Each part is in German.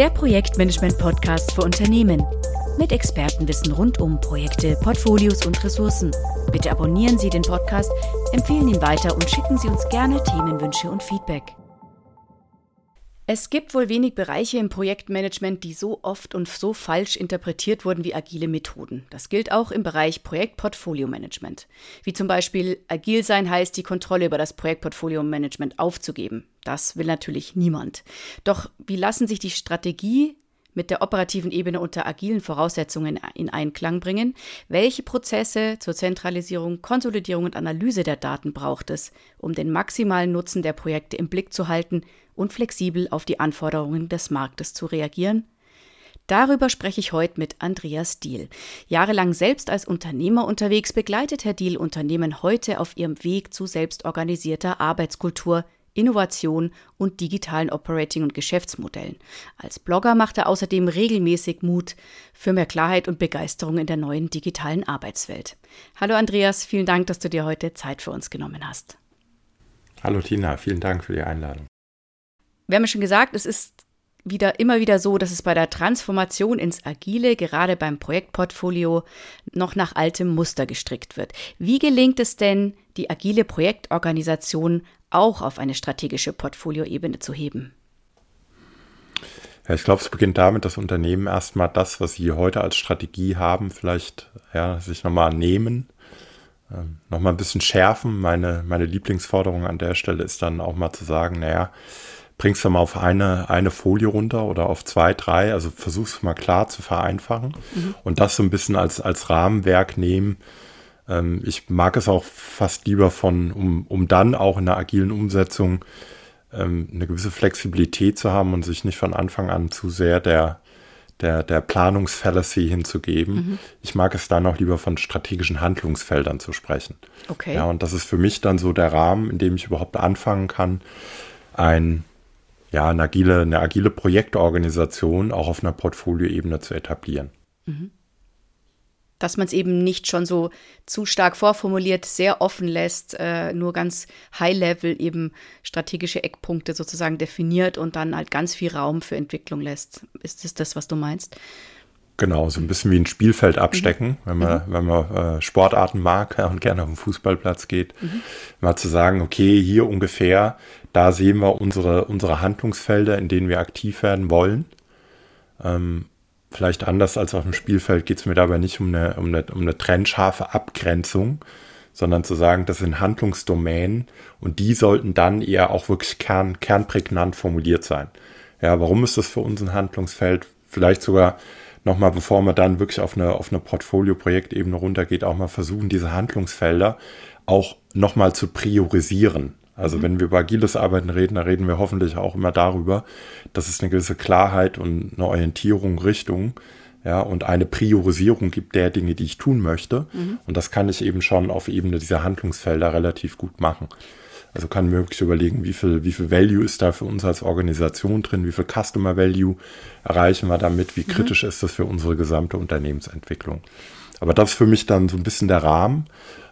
der Projektmanagement-Podcast für Unternehmen. Mit Expertenwissen rund um Projekte, Portfolios und Ressourcen. Bitte abonnieren Sie den Podcast, empfehlen ihn weiter und schicken Sie uns gerne Themenwünsche und Feedback. Es gibt wohl wenig Bereiche im Projektmanagement, die so oft und so falsch interpretiert wurden wie agile Methoden. Das gilt auch im Bereich Projektportfolio-Management. Wie zum Beispiel agil sein heißt, die Kontrolle über das Projektportfolio-Management aufzugeben. Das will natürlich niemand. Doch wie lassen sich die Strategie mit der operativen Ebene unter agilen Voraussetzungen in Einklang bringen? Welche Prozesse zur Zentralisierung, Konsolidierung und Analyse der Daten braucht es, um den maximalen Nutzen der Projekte im Blick zu halten und flexibel auf die Anforderungen des Marktes zu reagieren? Darüber spreche ich heute mit Andreas Diel. Jahrelang selbst als Unternehmer unterwegs begleitet Herr Diel Unternehmen heute auf ihrem Weg zu selbstorganisierter Arbeitskultur, Innovation und digitalen Operating- und Geschäftsmodellen. Als Blogger macht er außerdem regelmäßig Mut für mehr Klarheit und Begeisterung in der neuen digitalen Arbeitswelt. Hallo Andreas, vielen Dank, dass du dir heute Zeit für uns genommen hast. Hallo Tina, vielen Dank für die Einladung wir haben ja schon gesagt, es ist wieder immer wieder so, dass es bei der Transformation ins Agile, gerade beim Projektportfolio, noch nach altem Muster gestrickt wird. Wie gelingt es denn, die agile Projektorganisation auch auf eine strategische Portfolioebene zu heben? Ja, ich glaube, es beginnt damit, dass Unternehmen erstmal das, was sie heute als Strategie haben, vielleicht ja, sich nochmal nehmen, ähm, nochmal ein bisschen schärfen. Meine, meine Lieblingsforderung an der Stelle ist dann auch mal zu sagen, naja, bringst du mal auf eine, eine Folie runter oder auf zwei, drei, also versuchst mal klar zu vereinfachen mhm. und das so ein bisschen als, als Rahmenwerk nehmen. Ähm, ich mag es auch fast lieber von, um, um dann auch in der agilen Umsetzung ähm, eine gewisse Flexibilität zu haben und sich nicht von Anfang an zu sehr der, der, der Planungsfallacy hinzugeben. Mhm. Ich mag es dann auch lieber von strategischen Handlungsfeldern zu sprechen. Okay. Ja, und das ist für mich dann so der Rahmen, in dem ich überhaupt anfangen kann, ein ja, eine agile, eine agile Projektorganisation auch auf einer Portfolioebene zu etablieren. Mhm. Dass man es eben nicht schon so zu stark vorformuliert, sehr offen lässt, äh, nur ganz high-level eben strategische Eckpunkte sozusagen definiert und dann halt ganz viel Raum für Entwicklung lässt. Ist das das, was du meinst? Genau, so ein bisschen wie ein Spielfeld abstecken, mhm. wenn man, mhm. wenn man äh, Sportarten mag ja, und gerne auf den Fußballplatz geht. Mhm. Mal zu sagen, okay, hier ungefähr da sehen wir unsere, unsere Handlungsfelder, in denen wir aktiv werden wollen. Ähm, vielleicht anders als auf dem Spielfeld geht es mir dabei nicht um eine, um, eine, um eine trennscharfe Abgrenzung, sondern zu sagen, das sind Handlungsdomänen und die sollten dann eher auch wirklich kern, kernprägnant formuliert sein. Ja, warum ist das für uns ein Handlungsfeld? Vielleicht sogar nochmal, bevor man dann wirklich auf eine, auf eine Portfolio-Projektebene runtergeht, auch mal versuchen, diese Handlungsfelder auch nochmal zu priorisieren. Also mhm. wenn wir über agiles Arbeiten reden, dann reden wir hoffentlich auch immer darüber, dass es eine gewisse Klarheit und eine Orientierung, Richtung, ja, und eine Priorisierung gibt der Dinge, die ich tun möchte. Mhm. Und das kann ich eben schon auf Ebene dieser Handlungsfelder relativ gut machen. Also kann mir wirklich überlegen, wie viel, wie viel Value ist da für uns als Organisation drin, wie viel Customer Value erreichen wir damit, wie mhm. kritisch ist das für unsere gesamte Unternehmensentwicklung. Aber das ist für mich dann so ein bisschen der Rahmen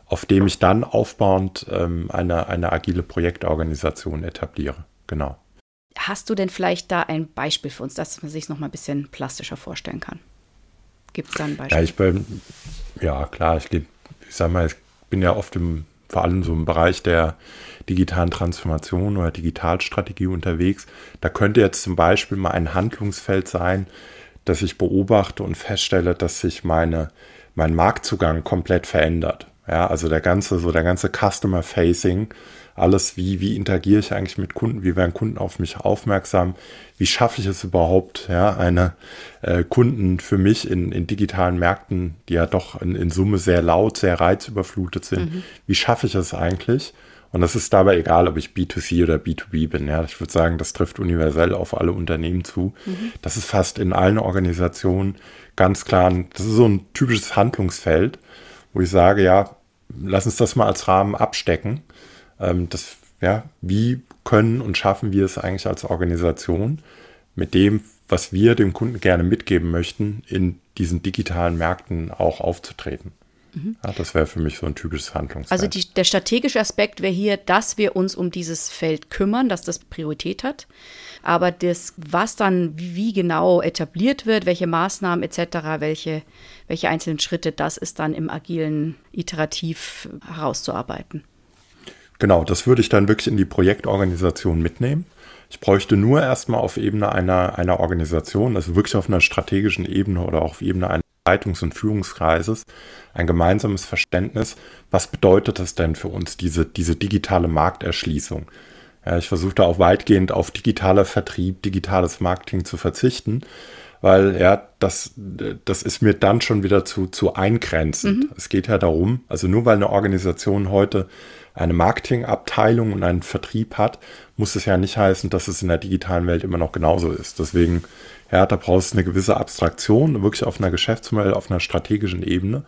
auf dem ich dann aufbauend ähm, eine, eine agile Projektorganisation etabliere. Genau. Hast du denn vielleicht da ein Beispiel für uns, dass man sich es nochmal ein bisschen plastischer vorstellen kann? Gibt es da ein Beispiel? Ja, ich bin, ja klar, ich, ich sag mal, ich bin ja oft im, vor allem so im Bereich der digitalen Transformation oder Digitalstrategie unterwegs. Da könnte jetzt zum Beispiel mal ein Handlungsfeld sein, dass ich beobachte und feststelle, dass sich meine, mein Marktzugang komplett verändert. Ja, also der ganze, so der ganze Customer Facing, alles, wie, wie interagiere ich eigentlich mit Kunden, wie werden Kunden auf mich aufmerksam, wie schaffe ich es überhaupt, ja, eine äh, Kunden für mich in, in digitalen Märkten, die ja doch in, in Summe sehr laut, sehr reizüberflutet sind, mhm. wie schaffe ich es eigentlich? Und das ist dabei egal, ob ich B2C oder B2B bin. Ja, ich würde sagen, das trifft universell auf alle Unternehmen zu. Mhm. Das ist fast in allen Organisationen ganz klar, das ist so ein typisches Handlungsfeld, wo ich sage, ja, lass uns das mal als Rahmen abstecken. Ähm, das, ja, wie können und schaffen wir es eigentlich als Organisation mit dem, was wir dem Kunden gerne mitgeben möchten, in diesen digitalen Märkten auch aufzutreten? Mhm. Ja, das wäre für mich so ein typisches Handlungsfeld. Also die, der strategische Aspekt wäre hier, dass wir uns um dieses Feld kümmern, dass das Priorität hat. Aber das, was dann wie genau etabliert wird, welche Maßnahmen etc., welche, welche einzelnen Schritte, das ist dann im agilen iterativ herauszuarbeiten. Genau, das würde ich dann wirklich in die Projektorganisation mitnehmen. Ich bräuchte nur erstmal auf Ebene einer, einer Organisation, also wirklich auf einer strategischen Ebene oder auch auf Ebene eines Leitungs- und Führungskreises, ein gemeinsames Verständnis, was bedeutet das denn für uns, diese, diese digitale Markterschließung? Ja, ich versuche da auch weitgehend auf digitaler Vertrieb, digitales Marketing zu verzichten, weil ja, das, das ist mir dann schon wieder zu, zu eingrenzend. Mhm. Es geht ja darum, also nur weil eine Organisation heute eine Marketingabteilung und einen Vertrieb hat, muss es ja nicht heißen, dass es in der digitalen Welt immer noch genauso ist. Deswegen, ja, da brauchst du eine gewisse Abstraktion, wirklich auf einer Geschäftsmodell, auf einer strategischen Ebene.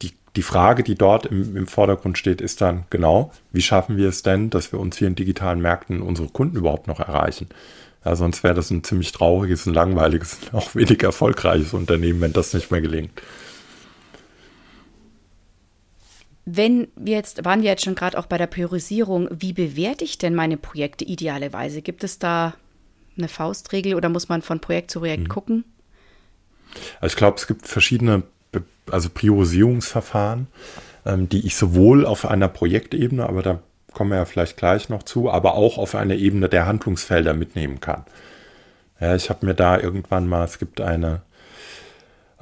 Die, die Frage, die dort im, im Vordergrund steht, ist dann genau, wie schaffen wir es denn, dass wir uns hier in digitalen Märkten unsere Kunden überhaupt noch erreichen? Ja, sonst wäre das ein ziemlich trauriges, ein langweiliges, auch wenig erfolgreiches Unternehmen, wenn das nicht mehr gelingt. Wenn wir jetzt, waren wir jetzt schon gerade auch bei der Priorisierung, wie bewerte ich denn meine Projekte idealerweise? Gibt es da eine Faustregel oder muss man von Projekt zu Projekt mhm. gucken? Also ich glaube, es gibt verschiedene also Priorisierungsverfahren, ähm, die ich sowohl auf einer Projektebene, aber da kommen wir ja vielleicht gleich noch zu, aber auch auf einer Ebene der Handlungsfelder mitnehmen kann. Ja, ich habe mir da irgendwann mal, es gibt eine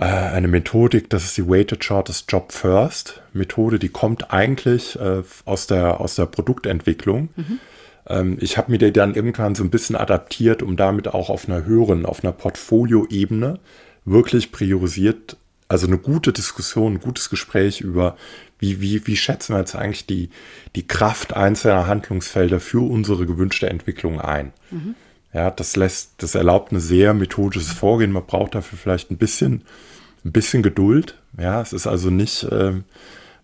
äh, eine Methodik, das ist die Weighted Shortest Job First Methode, die kommt eigentlich äh, aus, der, aus der Produktentwicklung. Mhm. Ähm, ich habe mir die dann irgendwann so ein bisschen adaptiert, um damit auch auf einer höheren, auf einer Portfolioebene wirklich priorisiert, also eine gute Diskussion, ein gutes Gespräch über, wie, wie, wie schätzen wir jetzt eigentlich die, die Kraft einzelner Handlungsfelder für unsere gewünschte Entwicklung ein. Mhm. Ja, das lässt, das erlaubt ein sehr methodisches Vorgehen. Man braucht dafür vielleicht ein bisschen ein bisschen Geduld. Ja, es ist also nicht äh,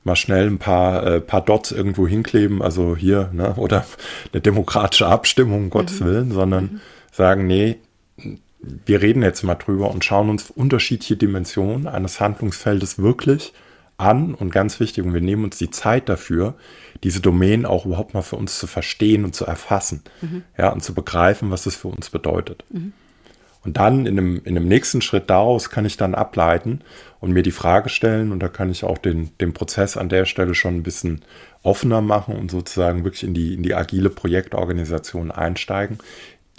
mal schnell ein paar, äh, paar Dots irgendwo hinkleben, also hier, ne, oder eine demokratische Abstimmung, um Gottes mhm. Willen, sondern mhm. sagen, nee, wir reden jetzt mal drüber und schauen uns unterschiedliche Dimensionen eines Handlungsfeldes wirklich an und ganz wichtig, und wir nehmen uns die Zeit dafür, diese Domänen auch überhaupt mal für uns zu verstehen und zu erfassen, mhm. ja, und zu begreifen, was das für uns bedeutet. Mhm. Und dann in einem, in einem nächsten Schritt daraus kann ich dann ableiten und mir die Frage stellen und da kann ich auch den, den Prozess an der Stelle schon ein bisschen offener machen und sozusagen wirklich in die, in die agile Projektorganisation einsteigen.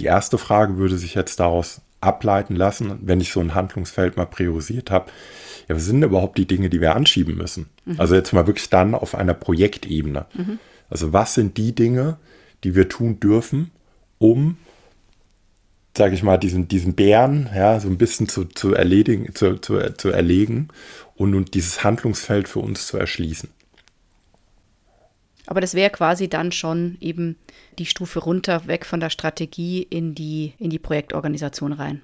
Die erste Frage würde sich jetzt daraus ableiten lassen, wenn ich so ein Handlungsfeld mal priorisiert habe. Ja, was sind überhaupt die Dinge, die wir anschieben müssen? Mhm. Also jetzt mal wirklich dann auf einer Projektebene. Mhm. Also was sind die Dinge, die wir tun dürfen, um sage ich mal, diesen, diesen Bären ja, so ein bisschen zu, zu, erledigen, zu, zu, zu erlegen und, und dieses Handlungsfeld für uns zu erschließen. Aber das wäre quasi dann schon eben die Stufe runter, weg von der Strategie in die, in die Projektorganisation rein.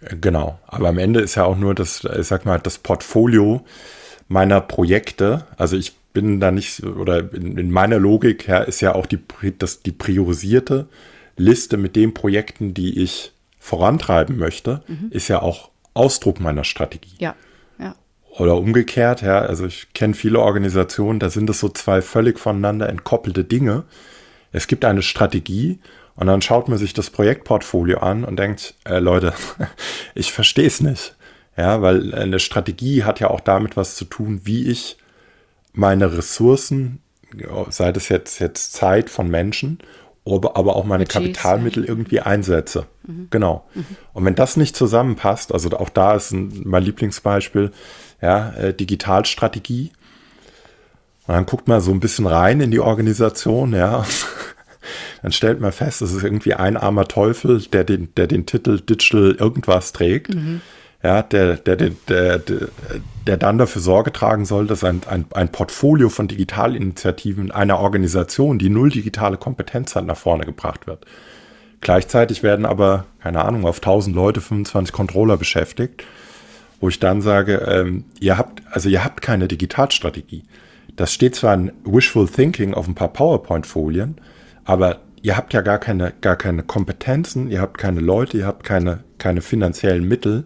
Äh, genau, aber am Ende ist ja auch nur das, ich sag mal, das Portfolio meiner Projekte. Also ich bin da nicht, oder in, in meiner Logik her ist ja auch die, das, die priorisierte Liste mit den Projekten, die ich vorantreiben möchte, mhm. ist ja auch Ausdruck meiner Strategie. Ja. ja. Oder umgekehrt, ja, also ich kenne viele Organisationen, da sind es so zwei völlig voneinander entkoppelte Dinge. Es gibt eine Strategie und dann schaut man sich das Projektportfolio an und denkt, äh, Leute, ich verstehe es nicht. Ja, weil eine Strategie hat ja auch damit was zu tun, wie ich meine Ressourcen, sei das jetzt, jetzt Zeit von Menschen aber auch meine Budgets, Kapitalmittel ja. irgendwie einsetze. Mhm. Genau. Mhm. Und wenn das nicht zusammenpasst, also auch da ist ein, mein Lieblingsbeispiel, ja, äh, Digitalstrategie. Und dann guckt man so ein bisschen rein in die Organisation, ja. dann stellt man fest, es ist irgendwie ein armer Teufel, der den, der den Titel Digital irgendwas trägt. Mhm ja, der, der, der, der, der dann dafür Sorge tragen soll, dass ein, ein, ein Portfolio von Digitalinitiativen einer Organisation, die null digitale Kompetenz hat, nach vorne gebracht wird. Gleichzeitig werden aber, keine Ahnung, auf 1000 Leute 25 Controller beschäftigt, wo ich dann sage, ähm, ihr habt, also ihr habt keine Digitalstrategie. Das steht zwar in Wishful Thinking auf ein paar PowerPoint-Folien, aber ihr habt ja gar keine, gar keine Kompetenzen, ihr habt keine Leute, ihr habt keine, keine finanziellen Mittel,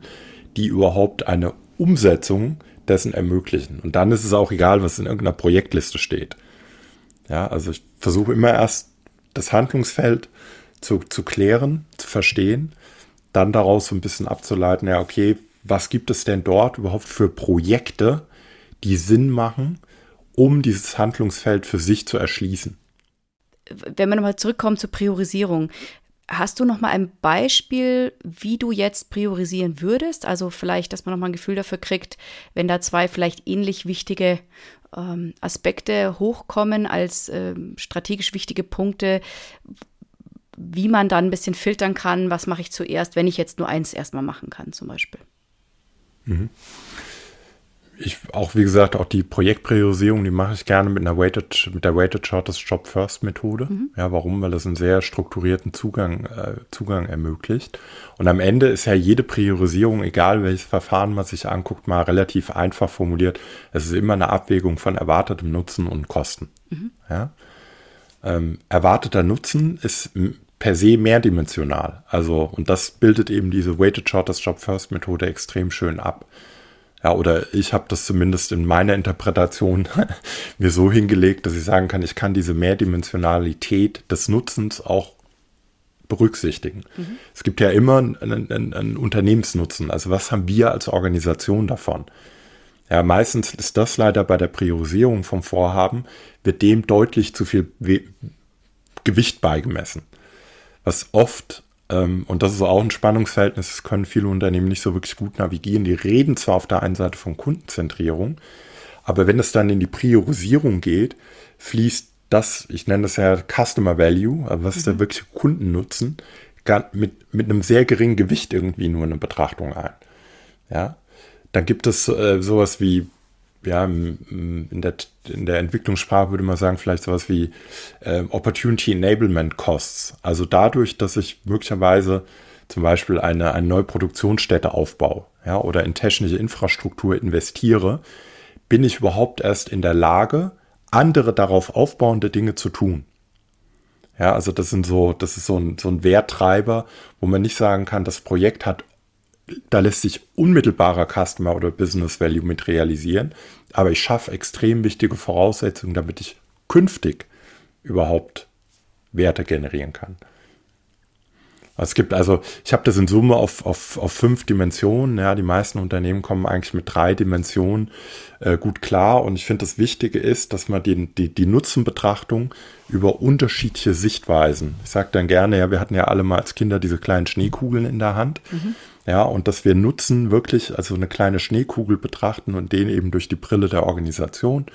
die überhaupt eine Umsetzung dessen ermöglichen. Und dann ist es auch egal, was in irgendeiner Projektliste steht. Ja, also ich versuche immer erst das Handlungsfeld zu, zu klären, zu verstehen, dann daraus so ein bisschen abzuleiten, ja, okay, was gibt es denn dort überhaupt für Projekte, die Sinn machen, um dieses Handlungsfeld für sich zu erschließen? Wenn wir nochmal zurückkommen zur Priorisierung, Hast du noch mal ein Beispiel, wie du jetzt priorisieren würdest? Also vielleicht, dass man noch mal ein Gefühl dafür kriegt, wenn da zwei vielleicht ähnlich wichtige ähm, Aspekte hochkommen als ähm, strategisch wichtige Punkte, wie man dann ein bisschen filtern kann, was mache ich zuerst, wenn ich jetzt nur eins erstmal machen kann, zum Beispiel. Mhm ich auch, wie gesagt, auch die Projektpriorisierung, die mache ich gerne mit einer Weighted, mit der Weighted Shortest Job First Methode. Mhm. Ja, warum? Weil das einen sehr strukturierten Zugang, äh, Zugang ermöglicht. Und am Ende ist ja jede Priorisierung, egal welches Verfahren man sich anguckt, mal relativ einfach formuliert. Es ist immer eine Abwägung von erwartetem Nutzen und Kosten. Mhm. Ja? Ähm, erwarteter Nutzen ist per se mehrdimensional. Also, und das bildet eben diese Weighted Shortest Job First Methode extrem schön ab. Ja, oder ich habe das zumindest in meiner Interpretation mir so hingelegt, dass ich sagen kann, ich kann diese Mehrdimensionalität des Nutzens auch berücksichtigen. Mhm. Es gibt ja immer einen, einen, einen, Unternehmensnutzen. Also was haben wir als Organisation davon? Ja, meistens ist das leider bei der Priorisierung vom Vorhaben, wird dem deutlich zu viel Gewicht beigemessen. Was oft und das ist auch ein Spannungsverhältnis, das können viele Unternehmen nicht so wirklich gut navigieren. Die reden zwar auf der einen Seite von Kundenzentrierung, aber wenn es dann in die Priorisierung geht, fließt das, ich nenne das ja Customer Value, also was ist der mhm. wirkliche Kundennutzen, mit, mit einem sehr geringen Gewicht irgendwie nur eine Betrachtung ein. Ja, dann gibt es äh, sowas wie ja, in der, in der Entwicklungssprache würde man sagen, vielleicht sowas wie äh, Opportunity Enablement Costs. Also dadurch, dass ich möglicherweise zum Beispiel eine, eine neue Produktionsstätte aufbaue ja, oder in technische Infrastruktur investiere, bin ich überhaupt erst in der Lage, andere darauf aufbauende Dinge zu tun. Ja, also das sind so, das ist so ein, so ein Werttreiber, wo man nicht sagen kann, das Projekt hat da lässt sich unmittelbarer Customer oder Business Value mit realisieren, aber ich schaffe extrem wichtige Voraussetzungen, damit ich künftig überhaupt Werte generieren kann. Es gibt also, ich habe das in Summe auf, auf, auf fünf Dimensionen. Ja, die meisten Unternehmen kommen eigentlich mit drei Dimensionen äh, gut klar. Und ich finde, das Wichtige ist, dass man die, die, die Nutzenbetrachtung über unterschiedliche Sichtweisen. Ich sage dann gerne, ja, wir hatten ja alle mal als Kinder diese kleinen Schneekugeln in der Hand. Mhm. Ja, und dass wir Nutzen wirklich, also eine kleine Schneekugel betrachten und den eben durch die Brille der Organisation,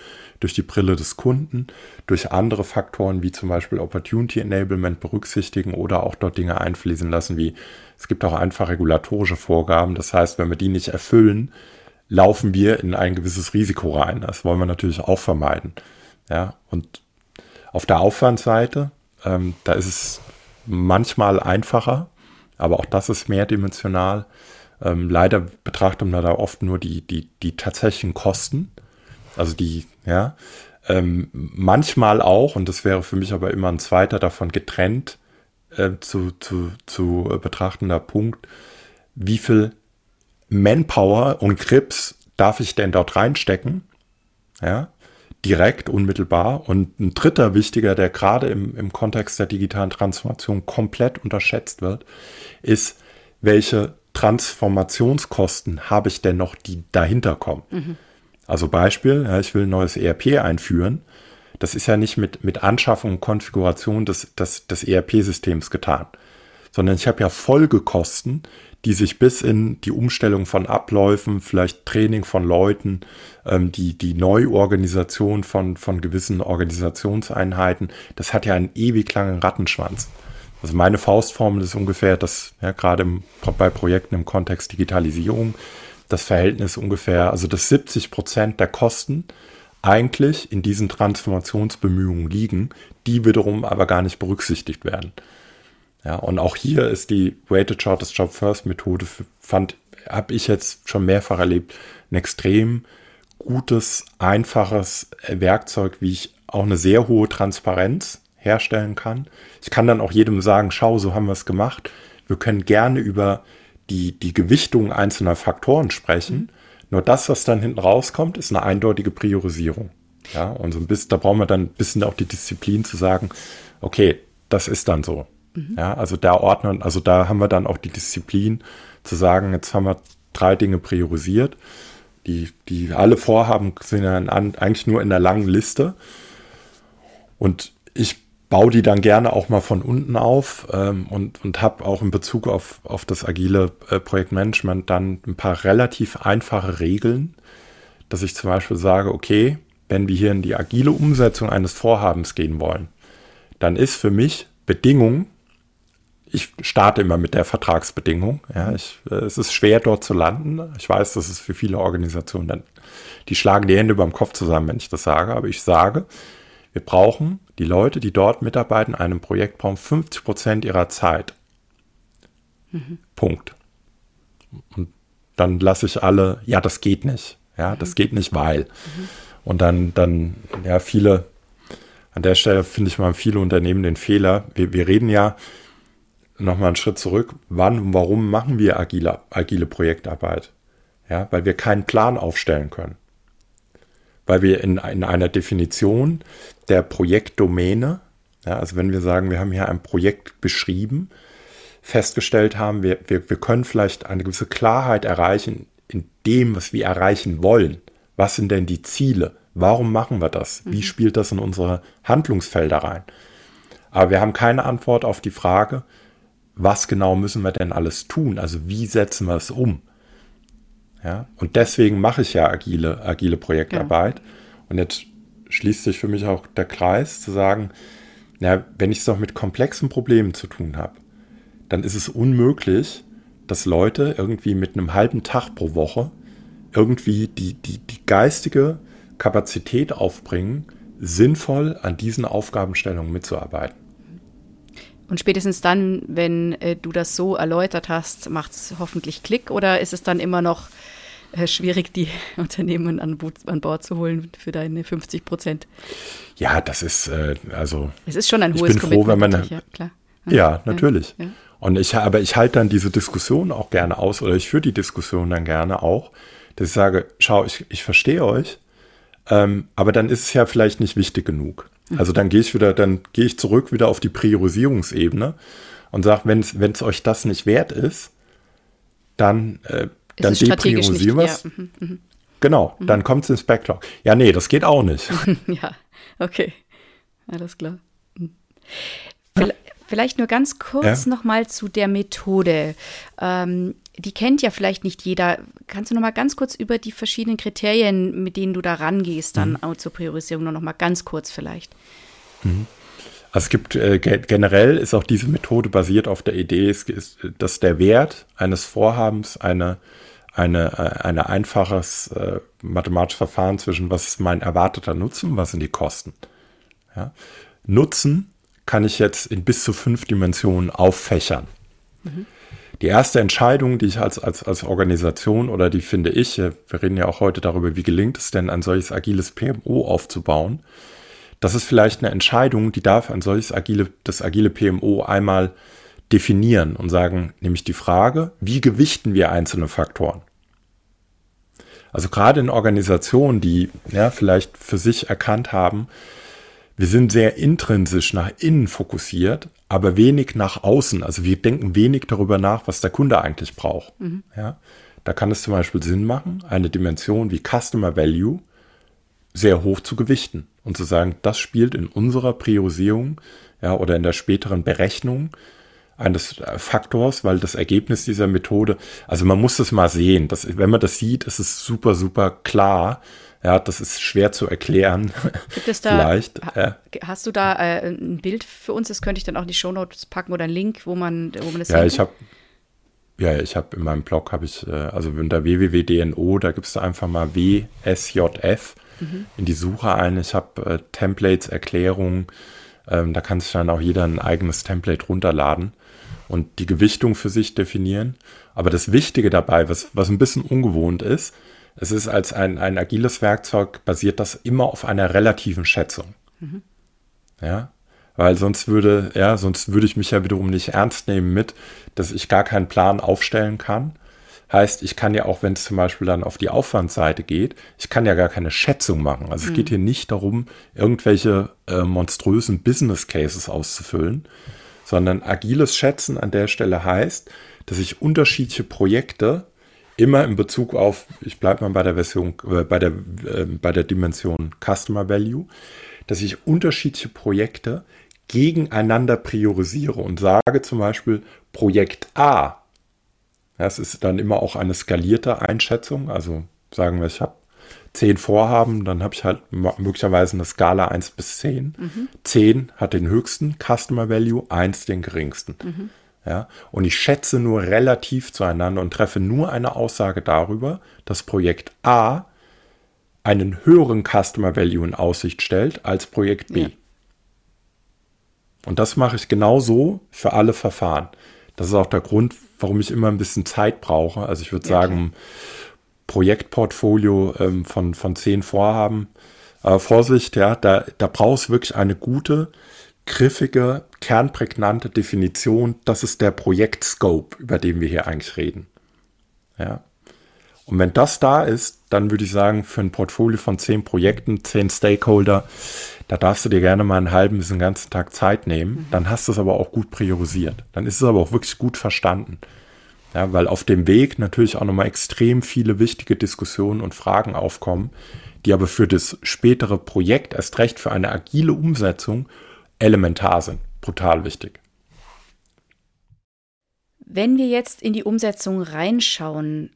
durch die Brille des Kunden, durch andere Faktoren wie zum Beispiel Opportunity Enablement berücksichtigen oder auch dort Dinge einfließen lassen, wie es gibt auch einfach regulatorische Vorgaben. Das heißt, wenn wir die nicht erfüllen, laufen wir in ein gewisses Risiko rein. Das wollen wir natürlich auch vermeiden. Ja, und auf der Aufwandseite, ähm, da ist es manchmal einfacher, aber auch das ist mehrdimensional. Ähm, leider betrachtet man da oft nur die, die, die tatsächlichen Kosten. Also die, ja. Ähm, manchmal auch, und das wäre für mich aber immer ein zweiter davon getrennt äh, zu, zu, zu äh, betrachtender Punkt, wie viel Manpower und Grips darf ich denn dort reinstecken? Ja, direkt, unmittelbar. Und ein dritter wichtiger, der gerade im, im Kontext der digitalen Transformation komplett unterschätzt wird, ist, welche Transformationskosten habe ich denn noch, die dahinter kommen? Mhm. Also Beispiel, ja, ich will ein neues ERP einführen. Das ist ja nicht mit, mit Anschaffung und Konfiguration des, des, des ERP-Systems getan, sondern ich habe ja Folgekosten, die sich bis in die Umstellung von Abläufen, vielleicht Training von Leuten, ähm, die, die Neuorganisation von, von gewissen Organisationseinheiten, das hat ja einen ewig langen Rattenschwanz. Also meine Faustformel ist ungefähr, dass ja, gerade im, bei Projekten im Kontext Digitalisierung das Verhältnis ungefähr, also dass 70 Prozent der Kosten eigentlich in diesen Transformationsbemühungen liegen, die wiederum aber gar nicht berücksichtigt werden. Ja, und auch hier ist die Weighted Shortest Job First Methode, fand, habe ich jetzt schon mehrfach erlebt, ein extrem gutes, einfaches Werkzeug, wie ich auch eine sehr hohe Transparenz herstellen kann. Ich kann dann auch jedem sagen, schau, so haben wir es gemacht. Wir können gerne über die, die Gewichtung einzelner Faktoren sprechen. Nur das, was dann hinten rauskommt, ist eine eindeutige Priorisierung. Ja, und so ein bisschen, da brauchen wir dann ein bisschen auch die Disziplin zu sagen, okay, das ist dann so. Ja, also da ordnen, also da haben wir dann auch die Disziplin zu sagen, jetzt haben wir drei Dinge priorisiert. Die, die alle Vorhaben sind an, eigentlich nur in der langen Liste. Und ich baue die dann gerne auch mal von unten auf ähm, und, und habe auch in Bezug auf, auf das agile äh, Projektmanagement dann ein paar relativ einfache Regeln, dass ich zum Beispiel sage, okay, wenn wir hier in die agile Umsetzung eines Vorhabens gehen wollen, dann ist für mich Bedingung, ich starte immer mit der Vertragsbedingung. Ja, ich, äh, es ist schwer dort zu landen. Ich weiß, das ist für viele Organisationen dann, die schlagen die Hände über dem Kopf zusammen, wenn ich das sage. Aber ich sage, wir brauchen die Leute, die dort mitarbeiten, in einem Projekt brauchen 50 Prozent ihrer Zeit. Mhm. Punkt. Und dann lasse ich alle, ja, das geht nicht. Ja, mhm. das geht nicht, weil. Mhm. Und dann, dann, ja, viele, an der Stelle finde ich mal viele Unternehmen den Fehler. Wir, wir reden ja nochmal einen Schritt zurück. Wann und warum machen wir agile, agile Projektarbeit? Ja, weil wir keinen Plan aufstellen können. Weil wir in, in einer Definition der Projektdomäne, ja, also wenn wir sagen, wir haben hier ein Projekt beschrieben, festgestellt haben, wir, wir, wir können vielleicht eine gewisse Klarheit erreichen in dem, was wir erreichen wollen. Was sind denn die Ziele? Warum machen wir das? Wie mhm. spielt das in unsere Handlungsfelder rein? Aber wir haben keine Antwort auf die Frage, was genau müssen wir denn alles tun? Also wie setzen wir es um? Ja, und deswegen mache ich ja agile, agile Projektarbeit. Ja. Und jetzt schließt sich für mich auch der Kreis zu sagen, na, wenn ich es doch mit komplexen Problemen zu tun habe, dann ist es unmöglich, dass Leute irgendwie mit einem halben Tag pro Woche irgendwie die, die, die geistige Kapazität aufbringen, sinnvoll an diesen Aufgabenstellungen mitzuarbeiten. Und spätestens dann, wenn äh, du das so erläutert hast, macht es hoffentlich Klick oder ist es dann immer noch äh, schwierig, die Unternehmen an, an, Bord zu holen für deine 50 Prozent. Ja, das ist äh, also. Es ist schon ein hohes Ich bin froh, wenn man. Ja, klar. Ja, natürlich. Ja, ja. Und ich, aber ich halte dann diese Diskussion auch gerne aus oder ich führe die Diskussion dann gerne auch, dass ich sage, schau, ich, ich verstehe euch, ähm, aber dann ist es ja vielleicht nicht wichtig genug. Mhm. Also dann gehe ich wieder, dann gehe ich zurück wieder auf die Priorisierungsebene und sage, wenn es euch das nicht wert ist, dann äh, dann depriorisieren wir es. Ja. Mhm, mhm. Genau, mhm. dann kommt es ins Backlog. Ja, nee, das geht auch nicht. ja, okay. Alles klar. Vielleicht nur ganz kurz ja. nochmal zu der Methode. Ähm, die kennt ja vielleicht nicht jeder. Kannst du noch mal ganz kurz über die verschiedenen Kriterien, mit denen du da rangehst, dann mhm. zur Priorisierung noch mal ganz kurz vielleicht? Mhm. Also es gibt äh, generell ist auch diese Methode basiert auf der Idee, dass der Wert eines Vorhabens eine eine, äh, eine einfaches äh, mathematisches Verfahren zwischen was ist mein erwarteter Nutzen und was sind die Kosten. Ja? Nutzen kann ich jetzt in bis zu fünf Dimensionen auffächern. Mhm. Die erste Entscheidung, die ich als, als, als Organisation oder die finde ich, wir reden ja auch heute darüber, wie gelingt es denn, ein solches agiles PMO aufzubauen. Das ist vielleicht eine Entscheidung, die darf ein solches agile, das agile PMO einmal definieren und sagen, nämlich die Frage, wie gewichten wir einzelne Faktoren? Also gerade in Organisationen, die ja, vielleicht für sich erkannt haben, wir sind sehr intrinsisch nach innen fokussiert, aber wenig nach außen. Also wir denken wenig darüber nach, was der Kunde eigentlich braucht. Mhm. Ja, da kann es zum Beispiel Sinn machen, eine Dimension wie Customer Value sehr hoch zu gewichten und zu sagen, das spielt in unserer Priorisierung ja, oder in der späteren Berechnung eines äh, Faktors, weil das Ergebnis dieser Methode, also man muss das mal sehen. Das, wenn man das sieht, ist es super, super klar. Ja, das ist schwer zu erklären. Gibt es da, Vielleicht. Ha, hast du da äh, ein Bild für uns? Das könnte ich dann auch in die Shownotes packen oder einen Link, wo man, wo man das Ja, ich habe ja, ich habe in meinem Blog habe ich, äh, also unter www.dno, da gibst du einfach mal WSJF mhm. in die Suche ein. Ich habe äh, Templates, Erklärungen, ähm, da kann sich dann auch jeder ein eigenes Template runterladen und die Gewichtung für sich definieren. Aber das Wichtige dabei, was, was ein bisschen ungewohnt ist, es ist als ein, ein agiles Werkzeug, basiert das immer auf einer relativen Schätzung. Mhm. Ja, weil sonst würde, ja, sonst würde ich mich ja wiederum nicht ernst nehmen mit, dass ich gar keinen Plan aufstellen kann, Heißt, ich kann ja auch, wenn es zum Beispiel dann auf die Aufwandseite geht, ich kann ja gar keine Schätzung machen. Also mhm. es geht hier nicht darum, irgendwelche äh, monströsen Business Cases auszufüllen, sondern agiles Schätzen an der Stelle heißt, dass ich unterschiedliche Projekte immer in Bezug auf, ich bleibe mal bei der Version, äh, bei der, äh, bei der Dimension Customer Value, dass ich unterschiedliche Projekte gegeneinander priorisiere und sage zum Beispiel Projekt A das ist dann immer auch eine skalierte Einschätzung. Also sagen wir, ich habe zehn Vorhaben, dann habe ich halt möglicherweise eine Skala 1 bis 10. Mhm. 10 hat den höchsten Customer Value, 1 den geringsten. Mhm. Ja, und ich schätze nur relativ zueinander und treffe nur eine Aussage darüber, dass Projekt A einen höheren Customer Value in Aussicht stellt als Projekt B. Ja. Und das mache ich genauso für alle Verfahren. Das ist auch der Grund, warum ich immer ein bisschen Zeit brauche. Also ich würde ja, sagen. Projektportfolio ähm, von, von zehn Vorhaben. Äh, Vorsicht, ja, da, da brauchst du wirklich eine gute, griffige, kernprägnante Definition. Das ist der Projektscope, über den wir hier eigentlich reden. Ja. Und wenn das da ist, dann würde ich sagen, für ein Portfolio von zehn Projekten, zehn Stakeholder, da darfst du dir gerne mal einen halben bis einen ganzen Tag Zeit nehmen. Mhm. Dann hast du es aber auch gut priorisiert. Dann ist es aber auch wirklich gut verstanden. Ja, weil auf dem Weg natürlich auch nochmal extrem viele wichtige Diskussionen und Fragen aufkommen, die aber für das spätere Projekt, erst recht für eine agile Umsetzung, elementar sind. Brutal wichtig. Wenn wir jetzt in die Umsetzung reinschauen,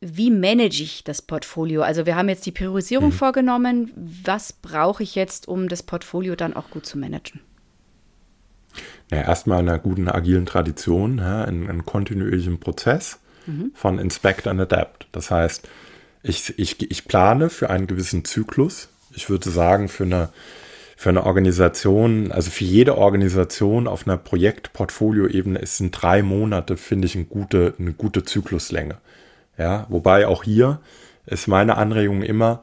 wie manage ich das Portfolio? Also wir haben jetzt die Priorisierung mhm. vorgenommen. Was brauche ich jetzt, um das Portfolio dann auch gut zu managen? Ja, erstmal einer guten agilen Tradition, ja, in einem kontinuierlichen Prozess mhm. von Inspect and Adapt. Das heißt, ich, ich, ich plane für einen gewissen Zyklus. Ich würde sagen, für eine, für eine Organisation, also für jede Organisation auf einer Projekt-Portfolio-Ebene ist in drei Monate, finde ich, eine gute, eine gute Zykluslänge. Ja, wobei auch hier ist meine Anregung immer,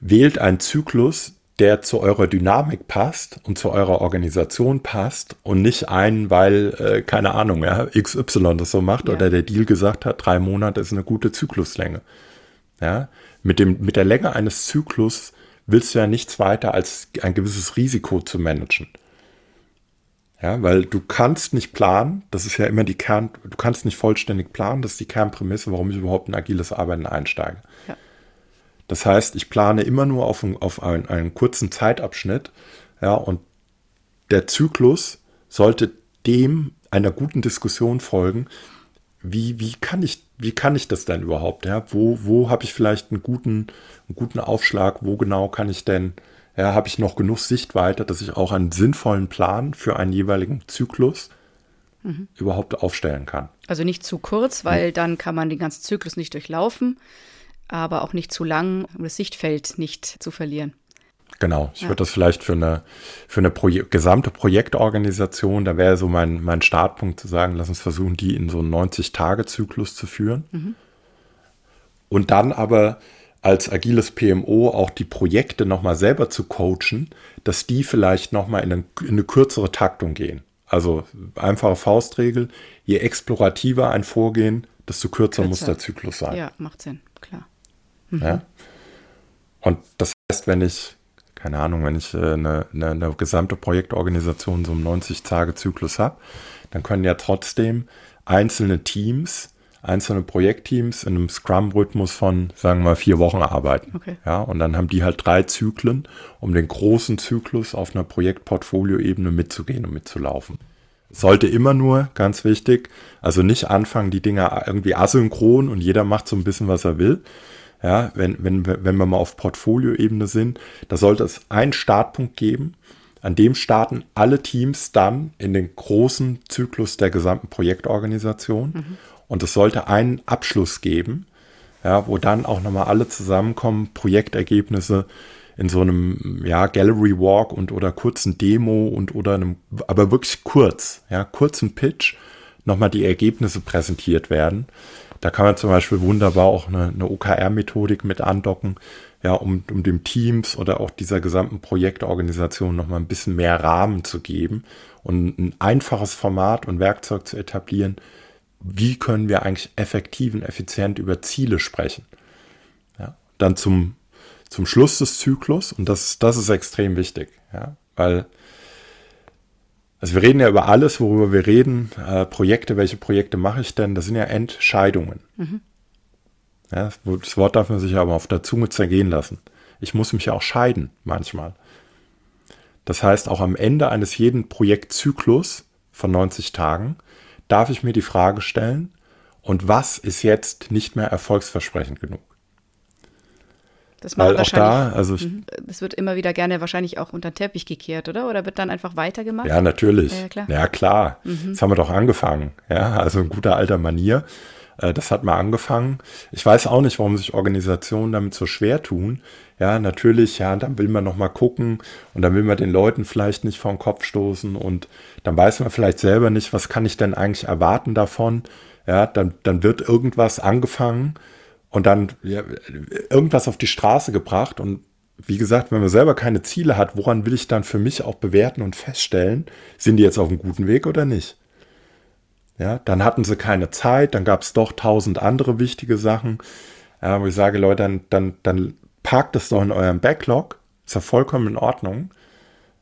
wählt einen Zyklus, der zu eurer Dynamik passt und zu eurer Organisation passt und nicht einen, weil, äh, keine Ahnung, ja, XY das so macht ja. oder der Deal gesagt hat, drei Monate ist eine gute Zykluslänge. Ja, mit dem, mit der Länge eines Zyklus willst du ja nichts weiter als ein gewisses Risiko zu managen. Ja, weil du kannst nicht planen, das ist ja immer die Kern, du kannst nicht vollständig planen, das ist die Kernprämisse, warum ich überhaupt in agiles Arbeiten einsteige. Ja. Das heißt, ich plane immer nur auf, auf einen, einen kurzen Zeitabschnitt, ja, und der Zyklus sollte dem einer guten Diskussion folgen, wie, wie, kann ich, wie kann ich das denn überhaupt? Ja? Wo, wo habe ich vielleicht einen guten, einen guten Aufschlag? Wo genau kann ich denn ja, habe ich noch genug Sichtweite, dass ich auch einen sinnvollen Plan für einen jeweiligen Zyklus mhm. überhaupt aufstellen kann. Also nicht zu kurz, weil mhm. dann kann man den ganzen Zyklus nicht durchlaufen, aber auch nicht zu lang, um das Sichtfeld nicht zu verlieren. Genau, ich ja. würde das vielleicht für eine, für eine Proje gesamte Projektorganisation, da wäre so mein, mein Startpunkt zu sagen, lass uns versuchen, die in so einen 90-Tage-Zyklus zu führen. Mhm. Und dann aber als agiles PMO auch die Projekte nochmal selber zu coachen, dass die vielleicht nochmal in, in eine kürzere Taktung gehen. Also einfache Faustregel, je explorativer ein Vorgehen, desto kürzer, kürzer. muss der Zyklus sein. Ja, macht Sinn, klar. Mhm. Ja? Und das heißt, wenn ich, keine Ahnung, wenn ich äh, eine, eine, eine gesamte Projektorganisation so einen 90-Tage-Zyklus habe, dann können ja trotzdem einzelne Teams einzelne Projektteams in einem Scrum-Rhythmus von, sagen wir mal, vier Wochen arbeiten. Okay. Ja, und dann haben die halt drei Zyklen, um den großen Zyklus auf einer Projektportfolio-Ebene mitzugehen und mitzulaufen. Sollte immer nur, ganz wichtig, also nicht anfangen, die Dinger irgendwie asynchron und jeder macht so ein bisschen, was er will. Ja, wenn, wenn, wenn wir mal auf Portfolio-Ebene sind, da sollte es einen Startpunkt geben, an dem starten alle Teams dann in den großen Zyklus der gesamten Projektorganisation. Mhm. Und es sollte einen Abschluss geben, ja, wo dann auch nochmal alle zusammenkommen, Projektergebnisse in so einem ja, Gallery Walk und oder kurzen Demo und oder einem, aber wirklich kurz, ja, kurzen Pitch, nochmal die Ergebnisse präsentiert werden. Da kann man zum Beispiel wunderbar auch eine, eine OKR-Methodik mit andocken, ja, um, um dem Teams oder auch dieser gesamten Projektorganisation nochmal ein bisschen mehr Rahmen zu geben und ein einfaches Format und Werkzeug zu etablieren, wie können wir eigentlich effektiv und effizient über Ziele sprechen. Ja, dann zum, zum Schluss des Zyklus, und das, das ist extrem wichtig, ja, weil also wir reden ja über alles, worüber wir reden. Äh, Projekte, welche Projekte mache ich denn? Das sind ja Entscheidungen. Mhm. Ja, das Wort darf man sich aber auf der Zunge zergehen lassen. Ich muss mich ja auch scheiden manchmal. Das heißt, auch am Ende eines jeden Projektzyklus von 90 Tagen darf ich mir die Frage stellen, und was ist jetzt nicht mehr erfolgsversprechend genug? Das Weil auch da, also ich, mhm. das wird immer wieder gerne wahrscheinlich auch unter den Teppich gekehrt, oder? Oder wird dann einfach weitergemacht? Ja, natürlich. Ja, klar. Ja, klar. Mhm. Das haben wir doch angefangen. Ja, also in guter alter Manier. Äh, das hat mal angefangen. Ich weiß auch nicht, warum sich Organisationen damit so schwer tun. Ja, natürlich, ja, dann will man noch mal gucken und dann will man den Leuten vielleicht nicht vor den Kopf stoßen und dann weiß man vielleicht selber nicht, was kann ich denn eigentlich erwarten davon. Ja, dann, dann wird irgendwas angefangen und dann ja, irgendwas auf die Straße gebracht und wie gesagt, wenn man selber keine Ziele hat, woran will ich dann für mich auch bewerten und feststellen, sind die jetzt auf einem guten Weg oder nicht? Ja, dann hatten sie keine Zeit, dann gab es doch tausend andere wichtige Sachen. Ja, wo ich sage, Leute, dann, dann, dann parkt es doch in eurem Backlog. Ist ja vollkommen in Ordnung.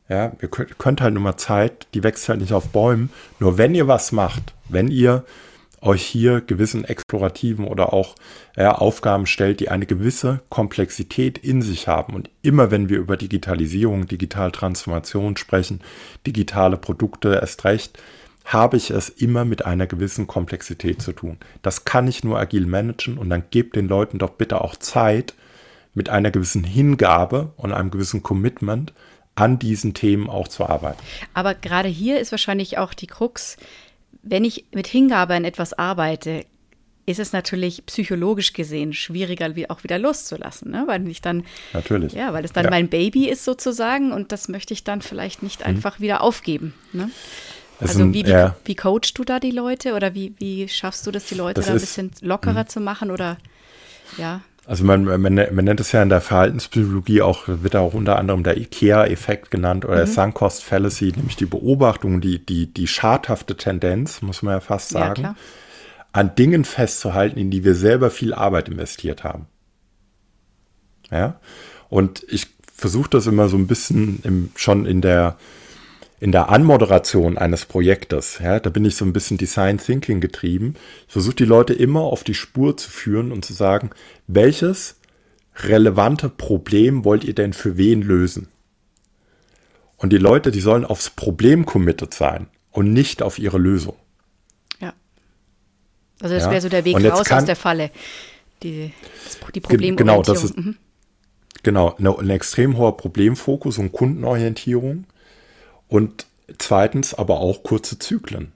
Ja, ihr könnt halt nur mal Zeit, die wächst halt nicht auf Bäumen. Nur wenn ihr was macht, wenn ihr euch hier gewissen explorativen oder auch ja, Aufgaben stellt, die eine gewisse Komplexität in sich haben. Und immer wenn wir über Digitalisierung, Digitaltransformation sprechen, digitale Produkte erst recht, habe ich es immer mit einer gewissen Komplexität zu tun. Das kann ich nur agil managen und dann gebt den Leuten doch bitte auch Zeit mit einer gewissen Hingabe und einem gewissen Commitment an diesen Themen auch zu arbeiten. Aber gerade hier ist wahrscheinlich auch die Krux, wenn ich mit Hingabe an etwas arbeite, ist es natürlich psychologisch gesehen schwieriger, auch wieder loszulassen, ne? weil ich dann natürlich ja, weil es dann ja. mein Baby ist sozusagen und das möchte ich dann vielleicht nicht mhm. einfach wieder aufgeben. Ne? Also ein, wie, wie, ja. wie coachst du da die Leute oder wie, wie schaffst du das, die Leute das da ein bisschen lockerer mh. zu machen oder ja? Also man, man, man, nennt es ja in der Verhaltenspsychologie auch, wird auch unter anderem der IKEA-Effekt genannt oder mhm. Sunk-Cost Fallacy, nämlich die Beobachtung, die, die, die schadhafte Tendenz, muss man ja fast sagen, ja, an Dingen festzuhalten, in die wir selber viel Arbeit investiert haben. Ja, und ich versuche das immer so ein bisschen im, schon in der, in der Anmoderation eines Projektes, ja, da bin ich so ein bisschen Design Thinking getrieben. Ich versuche die Leute immer auf die Spur zu führen und zu sagen, welches relevante Problem wollt ihr denn für wen lösen? Und die Leute, die sollen aufs Problem committed sein und nicht auf ihre Lösung. Ja. Also das ja? wäre so der Weg raus aus der Falle. Die, die Problemorientierung. Genau, das ist mhm. genau ein extrem hoher Problemfokus und Kundenorientierung und zweitens aber auch kurze Zyklen.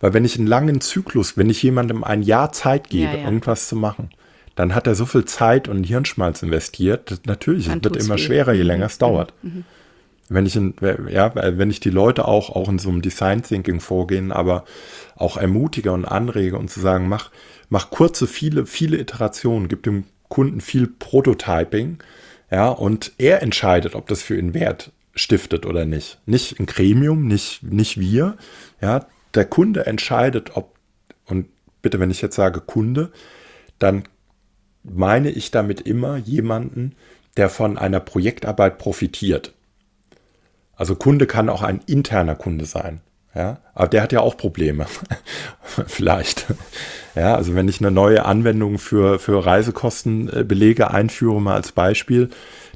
Weil wenn ich einen langen Zyklus, wenn ich jemandem ein Jahr Zeit gebe, ja, ja. irgendwas zu machen, dann hat er so viel Zeit und Hirnschmalz investiert. Natürlich, dann es wird immer weh. schwerer, je länger es mhm. dauert. Mhm. Wenn ich, in, ja, wenn ich die Leute auch, auch in so einem Design Thinking vorgehen, aber auch ermutige und anrege und zu sagen, mach, mach kurze, viele, viele Iterationen, gib dem Kunden viel Prototyping, ja, und er entscheidet, ob das für ihn wert stiftet oder nicht. Nicht ein Gremium, nicht, nicht wir. Ja, der Kunde entscheidet, ob, und bitte, wenn ich jetzt sage Kunde, dann meine ich damit immer jemanden, der von einer Projektarbeit profitiert. Also Kunde kann auch ein interner Kunde sein. Ja, aber der hat ja auch Probleme. Vielleicht. Ja, also wenn ich eine neue Anwendung für, für Reisekostenbelege einführe, mal als Beispiel,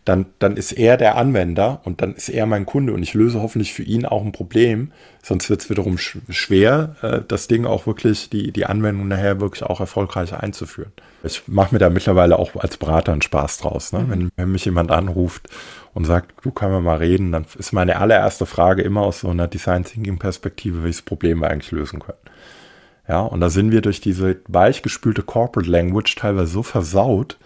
dann, dann ist er der Anwender und dann ist er mein Kunde und ich löse hoffentlich für ihn auch ein Problem. Sonst wird es wiederum sch schwer, äh, das Ding auch wirklich, die, die Anwendung nachher wirklich auch erfolgreich einzuführen. Ich mache mir da mittlerweile auch als Berater einen Spaß draus. Ne? Mhm. Wenn, wenn mich jemand anruft und sagt, du können wir mal reden, dann ist meine allererste Frage immer aus so einer Design Thinking Perspektive, welches Problem wir eigentlich lösen können. Ja, und da sind wir durch diese weichgespülte Corporate Language teilweise so versaut,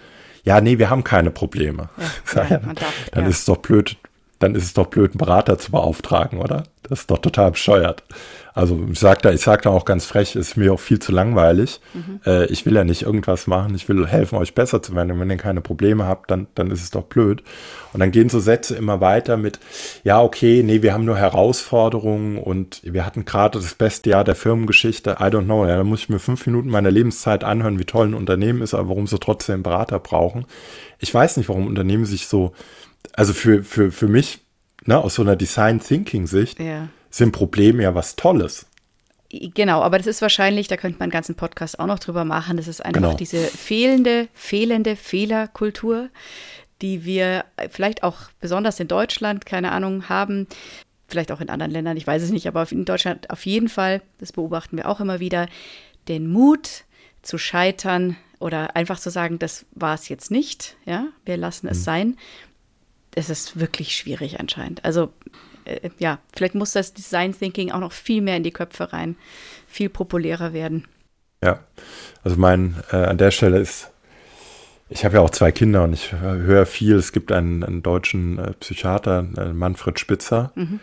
ja, nee, wir haben keine Probleme. Ja, ja, darf, dann ja. ist es doch blöd, dann ist es doch blöd, einen Berater zu beauftragen, oder? Das ist doch total bescheuert. Also ich sage da, ich sag da auch ganz frech, ist mir auch viel zu langweilig. Mhm. Äh, ich will ja nicht irgendwas machen, ich will helfen, euch besser zu werden. Und wenn ihr keine Probleme habt, dann, dann ist es doch blöd. Und dann gehen so Sätze immer weiter mit, ja, okay, nee, wir haben nur Herausforderungen und wir hatten gerade das beste Jahr der Firmengeschichte. I don't know. Ja, da muss ich mir fünf Minuten meiner Lebenszeit anhören, wie toll ein Unternehmen ist, aber warum sie trotzdem Berater brauchen. Ich weiß nicht, warum Unternehmen sich so, also für, für, für mich, ne, aus so einer Design Thinking Sicht, ja sind Probleme ja was Tolles. Genau, aber das ist wahrscheinlich, da könnte man einen ganzen Podcast auch noch drüber machen. Das ist einfach genau. diese fehlende, fehlende Fehlerkultur, die wir vielleicht auch besonders in Deutschland, keine Ahnung, haben. Vielleicht auch in anderen Ländern, ich weiß es nicht, aber in Deutschland auf jeden Fall, das beobachten wir auch immer wieder, den Mut zu scheitern oder einfach zu sagen, das war es jetzt nicht, ja, wir lassen es mhm. sein. Es ist wirklich schwierig anscheinend. Also äh, ja, vielleicht muss das Design Thinking auch noch viel mehr in die Köpfe rein, viel populärer werden. Ja, also mein, äh, an der Stelle ist, ich habe ja auch zwei Kinder und ich höre viel, es gibt einen, einen deutschen äh, Psychiater, äh, Manfred Spitzer, mhm.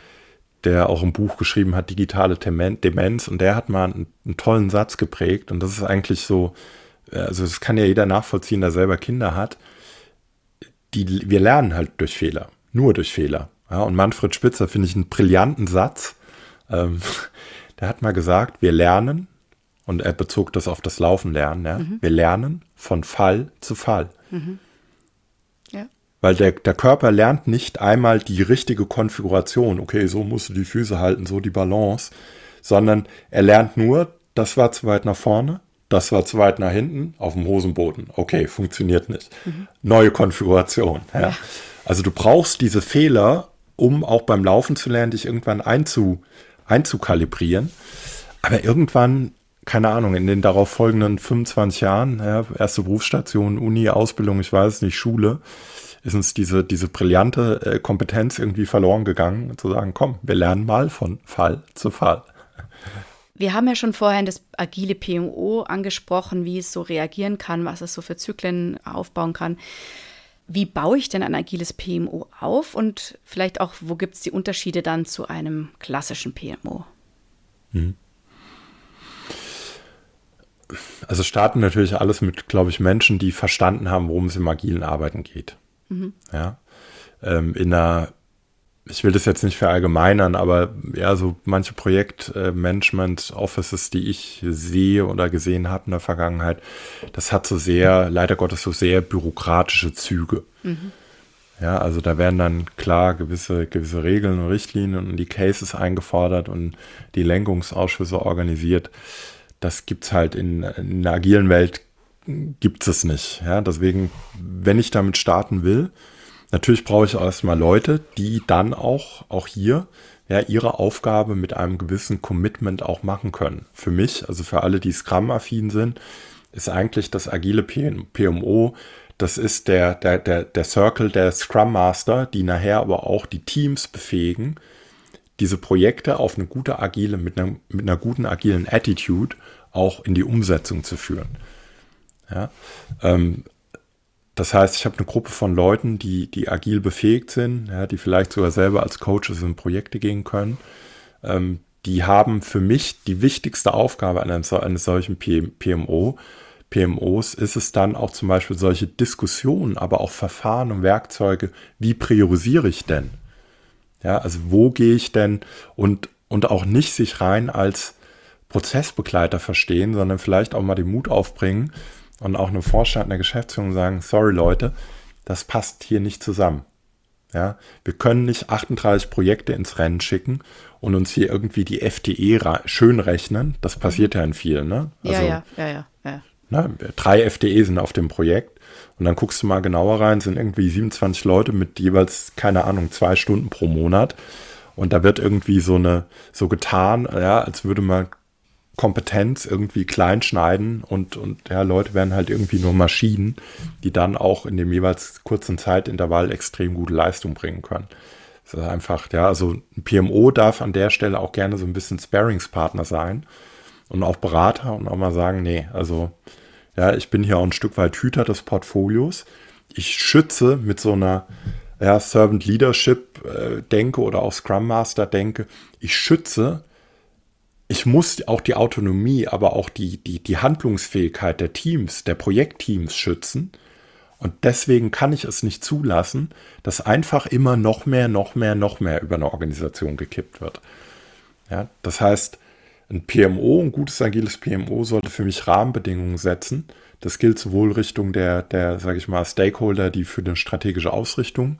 der auch ein Buch geschrieben hat, Digitale Demenz, und der hat mal einen, einen tollen Satz geprägt und das ist eigentlich so, äh, also das kann ja jeder nachvollziehen, der selber Kinder hat. Die, wir lernen halt durch Fehler, nur durch Fehler. Ja, und Manfred Spitzer finde ich einen brillanten Satz. Ähm, der hat mal gesagt, wir lernen, und er bezog das auf das Laufen lernen, ja, mhm. wir lernen von Fall zu Fall. Mhm. Ja. Weil der, der Körper lernt nicht einmal die richtige Konfiguration, okay, so musst du die Füße halten, so die Balance, sondern er lernt nur, das war zu weit nach vorne, das war zu weit nach hinten, auf dem Hosenboden. Okay, funktioniert nicht. Mhm. Neue Konfiguration. Ja. ja. Also du brauchst diese Fehler, um auch beim Laufen zu lernen, dich irgendwann einzu, einzukalibrieren. Aber irgendwann, keine Ahnung, in den darauf folgenden 25 Jahren, ja, erste Berufsstation, Uni, Ausbildung, ich weiß nicht, Schule, ist uns diese, diese brillante äh, Kompetenz irgendwie verloren gegangen, zu sagen, komm, wir lernen mal von Fall zu Fall. Wir haben ja schon vorhin das agile PMO angesprochen, wie es so reagieren kann, was es so für Zyklen aufbauen kann. Wie baue ich denn ein agiles PMO auf und vielleicht auch, wo gibt es die Unterschiede dann zu einem klassischen PMO? Hm. Also starten natürlich alles mit, glaube ich, Menschen, die verstanden haben, worum es im agilen Arbeiten geht. Mhm. Ja. Ähm, in einer ich will das jetzt nicht verallgemeinern, aber ja, so manche Projektmanagement-Offices, die ich sehe oder gesehen habe in der Vergangenheit, das hat so sehr, leider Gottes, so sehr bürokratische Züge. Mhm. Ja, also da werden dann klar gewisse, gewisse Regeln und Richtlinien und die Cases eingefordert und die Lenkungsausschüsse organisiert. Das gibt's halt in, in der agilen Welt gibt es nicht. Ja, deswegen, wenn ich damit starten will, Natürlich brauche ich erstmal Leute, die dann auch, auch hier, ja, ihre Aufgabe mit einem gewissen Commitment auch machen können. Für mich, also für alle, die Scrum-affin sind, ist eigentlich das agile PMO, das ist der, der, der, der Circle der Scrum Master, die nachher aber auch die Teams befähigen, diese Projekte auf eine gute agile, mit einer, mit einer guten agilen Attitude auch in die Umsetzung zu führen. Ja, ähm, das heißt, ich habe eine Gruppe von Leuten, die, die agil befähigt sind, ja, die vielleicht sogar selber als Coaches in Projekte gehen können. Ähm, die haben für mich die wichtigste Aufgabe eines, eines solchen PMO. PMOs ist es dann auch zum Beispiel solche Diskussionen, aber auch Verfahren und Werkzeuge, wie priorisiere ich denn? Ja, also wo gehe ich denn und, und auch nicht sich rein als Prozessbegleiter verstehen, sondern vielleicht auch mal den Mut aufbringen, und auch eine Vorstand, eine Geschäftsführung sagen, sorry Leute, das passt hier nicht zusammen. Ja, wir können nicht 38 Projekte ins Rennen schicken und uns hier irgendwie die FTE schön rechnen. Das passiert ja in vielen, ne? Also, ja, ja, ja, ja. Ne, drei FTE sind auf dem Projekt und dann guckst du mal genauer rein, sind irgendwie 27 Leute mit jeweils, keine Ahnung, zwei Stunden pro Monat. Und da wird irgendwie so eine, so getan, ja, als würde man Kompetenz irgendwie klein schneiden und, und ja, Leute werden halt irgendwie nur Maschinen, die dann auch in dem jeweils kurzen Zeitintervall extrem gute Leistung bringen können. Das ist einfach, ja, also ein PMO darf an der Stelle auch gerne so ein bisschen Sparingspartner sein und auch Berater und auch mal sagen, nee, also ja, ich bin hier auch ein Stück weit Hüter des Portfolios. Ich schütze mit so einer ja, Servant Leadership äh, denke oder auch Scrum Master denke, ich schütze, ich muss auch die Autonomie, aber auch die, die, die Handlungsfähigkeit der Teams, der Projektteams schützen. Und deswegen kann ich es nicht zulassen, dass einfach immer noch mehr, noch mehr, noch mehr über eine Organisation gekippt wird. Ja, das heißt, ein PMO, ein gutes agiles PMO sollte für mich Rahmenbedingungen setzen. Das gilt sowohl Richtung der, der, sage ich mal, Stakeholder, die für eine strategische Ausrichtung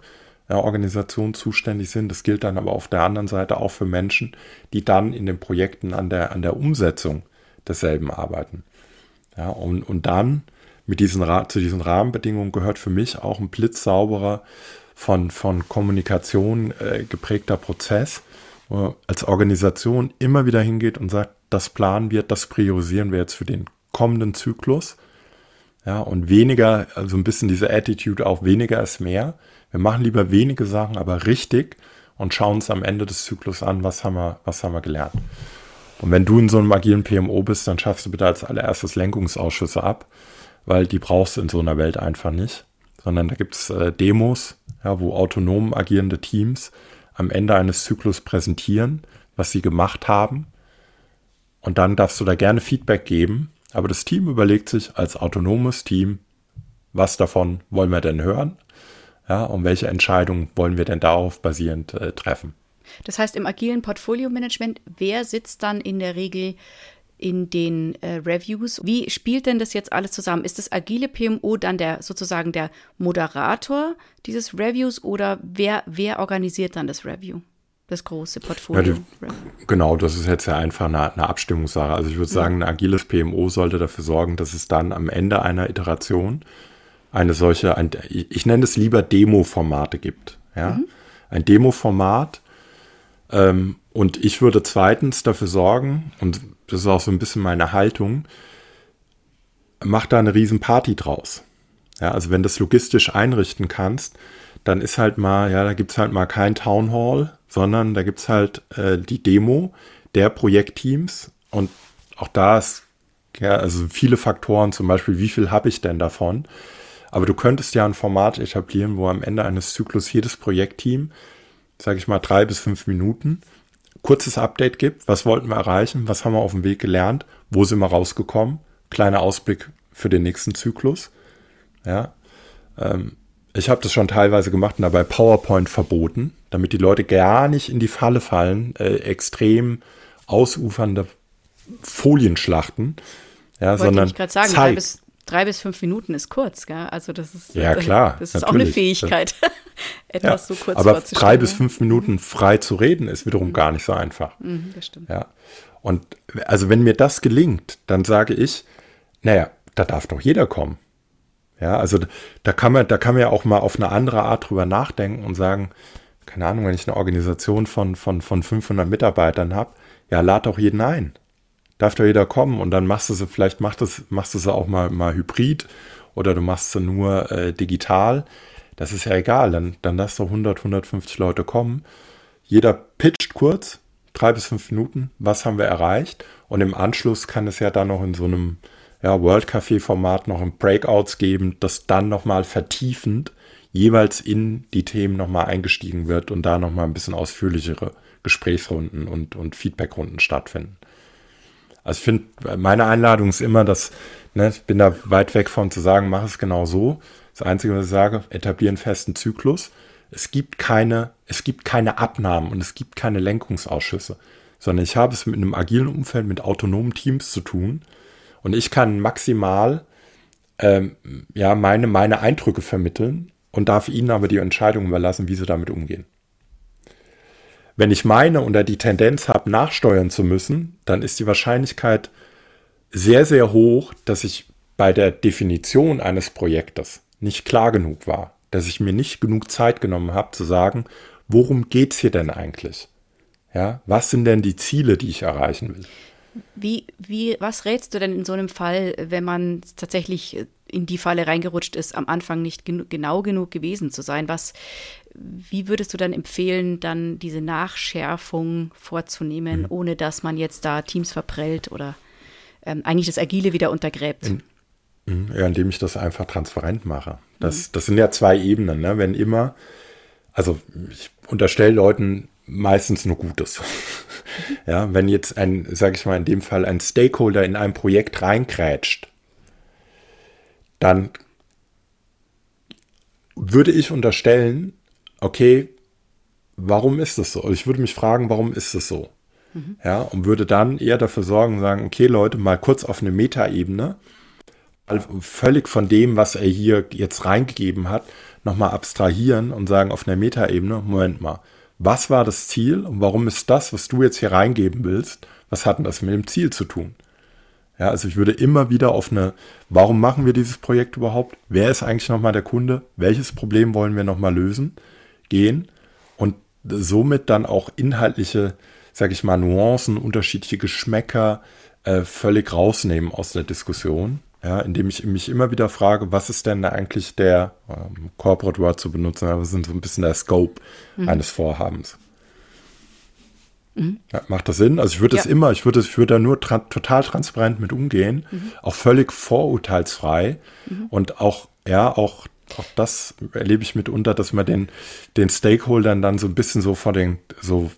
der Organisation zuständig sind. Das gilt dann aber auf der anderen Seite auch für Menschen, die dann in den Projekten an der, an der Umsetzung desselben arbeiten. Ja, und, und dann mit diesen, zu diesen Rahmenbedingungen gehört für mich auch ein blitzsauberer, von, von Kommunikation äh, geprägter Prozess, als Organisation immer wieder hingeht und sagt, das planen wir, das priorisieren wir jetzt für den kommenden Zyklus. Ja, und weniger, also ein bisschen diese Attitude auch, weniger ist mehr. Wir machen lieber wenige Sachen, aber richtig und schauen uns am Ende des Zyklus an, was haben wir, was haben wir gelernt. Und wenn du in so einem agilen PMO bist, dann schaffst du bitte als allererstes Lenkungsausschüsse ab, weil die brauchst du in so einer Welt einfach nicht. Sondern da gibt es äh, Demos, ja, wo autonom agierende Teams am Ende eines Zyklus präsentieren, was sie gemacht haben. Und dann darfst du da gerne Feedback geben. Aber das Team überlegt sich als autonomes Team, was davon wollen wir denn hören? Ja, und welche Entscheidungen wollen wir denn darauf basierend äh, treffen? Das heißt, im agilen Portfolio-Management, wer sitzt dann in der Regel in den äh, Reviews. Wie spielt denn das jetzt alles zusammen? Ist das agile PMO dann der sozusagen der Moderator dieses Reviews oder wer, wer organisiert dann das Review? Das große Portfolio. Ja, die, genau, das ist jetzt ja einfach eine, eine Abstimmungssache. Also ich würde sagen, ein agiles PMO sollte dafür sorgen, dass es dann am Ende einer Iteration eine solche, ein, ich nenne es lieber Demo-Formate gibt. Ja? Mhm. Ein Demo-Format. Ähm, und ich würde zweitens dafür sorgen, und das ist auch so ein bisschen meine Haltung, mach da eine riesen Party draus. Ja, also wenn du das logistisch einrichten kannst, dann ist halt mal, ja, da gibt es halt mal kein Town Hall, sondern da gibt es halt äh, die Demo der Projektteams und auch da ist, ja, also viele Faktoren, zum Beispiel, wie viel habe ich denn davon? Aber du könntest ja ein Format etablieren, wo am Ende eines Zyklus jedes Projektteam, sage ich mal, drei bis fünf Minuten kurzes Update gibt. Was wollten wir erreichen? Was haben wir auf dem Weg gelernt? Wo sind wir rausgekommen? Kleiner Ausblick für den nächsten Zyklus. Ja. Ähm, ich habe das schon teilweise gemacht und dabei PowerPoint verboten, damit die Leute gar nicht in die Falle fallen, äh, extrem ausufernde Folienschlachten. Ja, Wollte sondern ich gerade sagen, drei bis, drei bis fünf Minuten ist kurz, gell? Also das ist Ja, klar, Das ist auch eine. Fähigkeit, etwas Ja, so kurz aber drei bis fünf Minuten frei zu reden ist wiederum gar nicht so einfach. Mhm, das stimmt. Ja. Und also wenn mir das gelingt, dann sage ich, naja, da darf doch jeder kommen. Ja, also da kann man, da kann man ja auch mal auf eine andere Art drüber nachdenken und sagen, keine Ahnung, wenn ich eine Organisation von, von, von 500 Mitarbeitern habe, ja, lad doch jeden ein. Darf doch jeder kommen und dann machst du sie, vielleicht machst du, es- machst du sie auch mal, mal hybrid oder du machst sie nur äh, digital. Das ist ja egal, dann, dann lass doch 100, 150 Leute kommen. Jeder pitcht kurz, drei bis fünf Minuten, was haben wir erreicht? Und im Anschluss kann es ja dann noch in so einem ja, World Café Format noch ein Breakouts geben, das dann nochmal vertiefend jeweils in die Themen nochmal eingestiegen wird und da nochmal ein bisschen ausführlichere Gesprächsrunden und, und Feedbackrunden stattfinden. Also ich finde, meine Einladung ist immer, dass, ne, ich bin da weit weg von zu sagen, mach es genau so. Das Einzige, was ich sage, etablieren festen Zyklus. Es gibt keine, es gibt keine Abnahmen und es gibt keine Lenkungsausschüsse, sondern ich habe es mit einem agilen Umfeld mit autonomen Teams zu tun und ich kann maximal ähm, ja, meine, meine Eindrücke vermitteln und darf ihnen aber die Entscheidung überlassen, wie sie damit umgehen. Wenn ich meine oder die Tendenz habe, nachsteuern zu müssen, dann ist die Wahrscheinlichkeit sehr, sehr hoch, dass ich bei der Definition eines Projektes nicht klar genug war, dass ich mir nicht genug Zeit genommen habe zu sagen, worum geht's hier denn eigentlich? Ja, was sind denn die Ziele, die ich erreichen will? Wie, wie, was rätst du denn in so einem Fall, wenn man tatsächlich in die Falle reingerutscht ist, am Anfang nicht genu genau genug gewesen zu sein? Was, wie würdest du dann empfehlen, dann diese Nachschärfung vorzunehmen, Mhm. ohne dass man jetzt da Teams verprellt oder ähm, eigentlich das Agile wieder untergräbt? Mhm, Ja, indem ich das einfach transparent mache. Das, das sind ja zwei Ebenen. Ne? Wenn immer also ich unterstelle Leuten meistens nur Gutes. ja, wenn jetzt ein, sage ich mal in dem Fall, ein Stakeholder in ein Projekt reinkrätscht, dann würde ich unterstellen, okay, warum ist das so? Ich würde mich fragen, warum ist das so? Mhm. Ja, und würde dann eher dafür sorgen, sagen, okay, Leute, mal kurz auf eine Metaebene, völlig von dem, was er hier jetzt reingegeben hat, nochmal abstrahieren und sagen auf einer Metaebene, Moment mal, was war das Ziel und warum ist das, was du jetzt hier reingeben willst, was hat denn das mit dem Ziel zu tun? Ja, also ich würde immer wieder auf eine, warum machen wir dieses Projekt überhaupt? Wer ist eigentlich nochmal der Kunde? Welches Problem wollen wir nochmal lösen? Gehen und somit dann auch inhaltliche, sag ich mal, Nuancen, unterschiedliche Geschmäcker äh, völlig rausnehmen aus der Diskussion ja, indem ich mich immer wieder frage, was ist denn eigentlich der ähm, Corporate Word zu benutzen, aber sind so ein bisschen der Scope mhm. eines Vorhabens. Mhm. Ja, macht das Sinn? Also ich würde es ja. immer, ich würde ich würde da nur tra total transparent mit umgehen, mhm. auch völlig vorurteilsfrei mhm. und auch, ja, auch, auch das erlebe ich mitunter, dass man den, den Stakeholdern dann so ein bisschen so vor den, so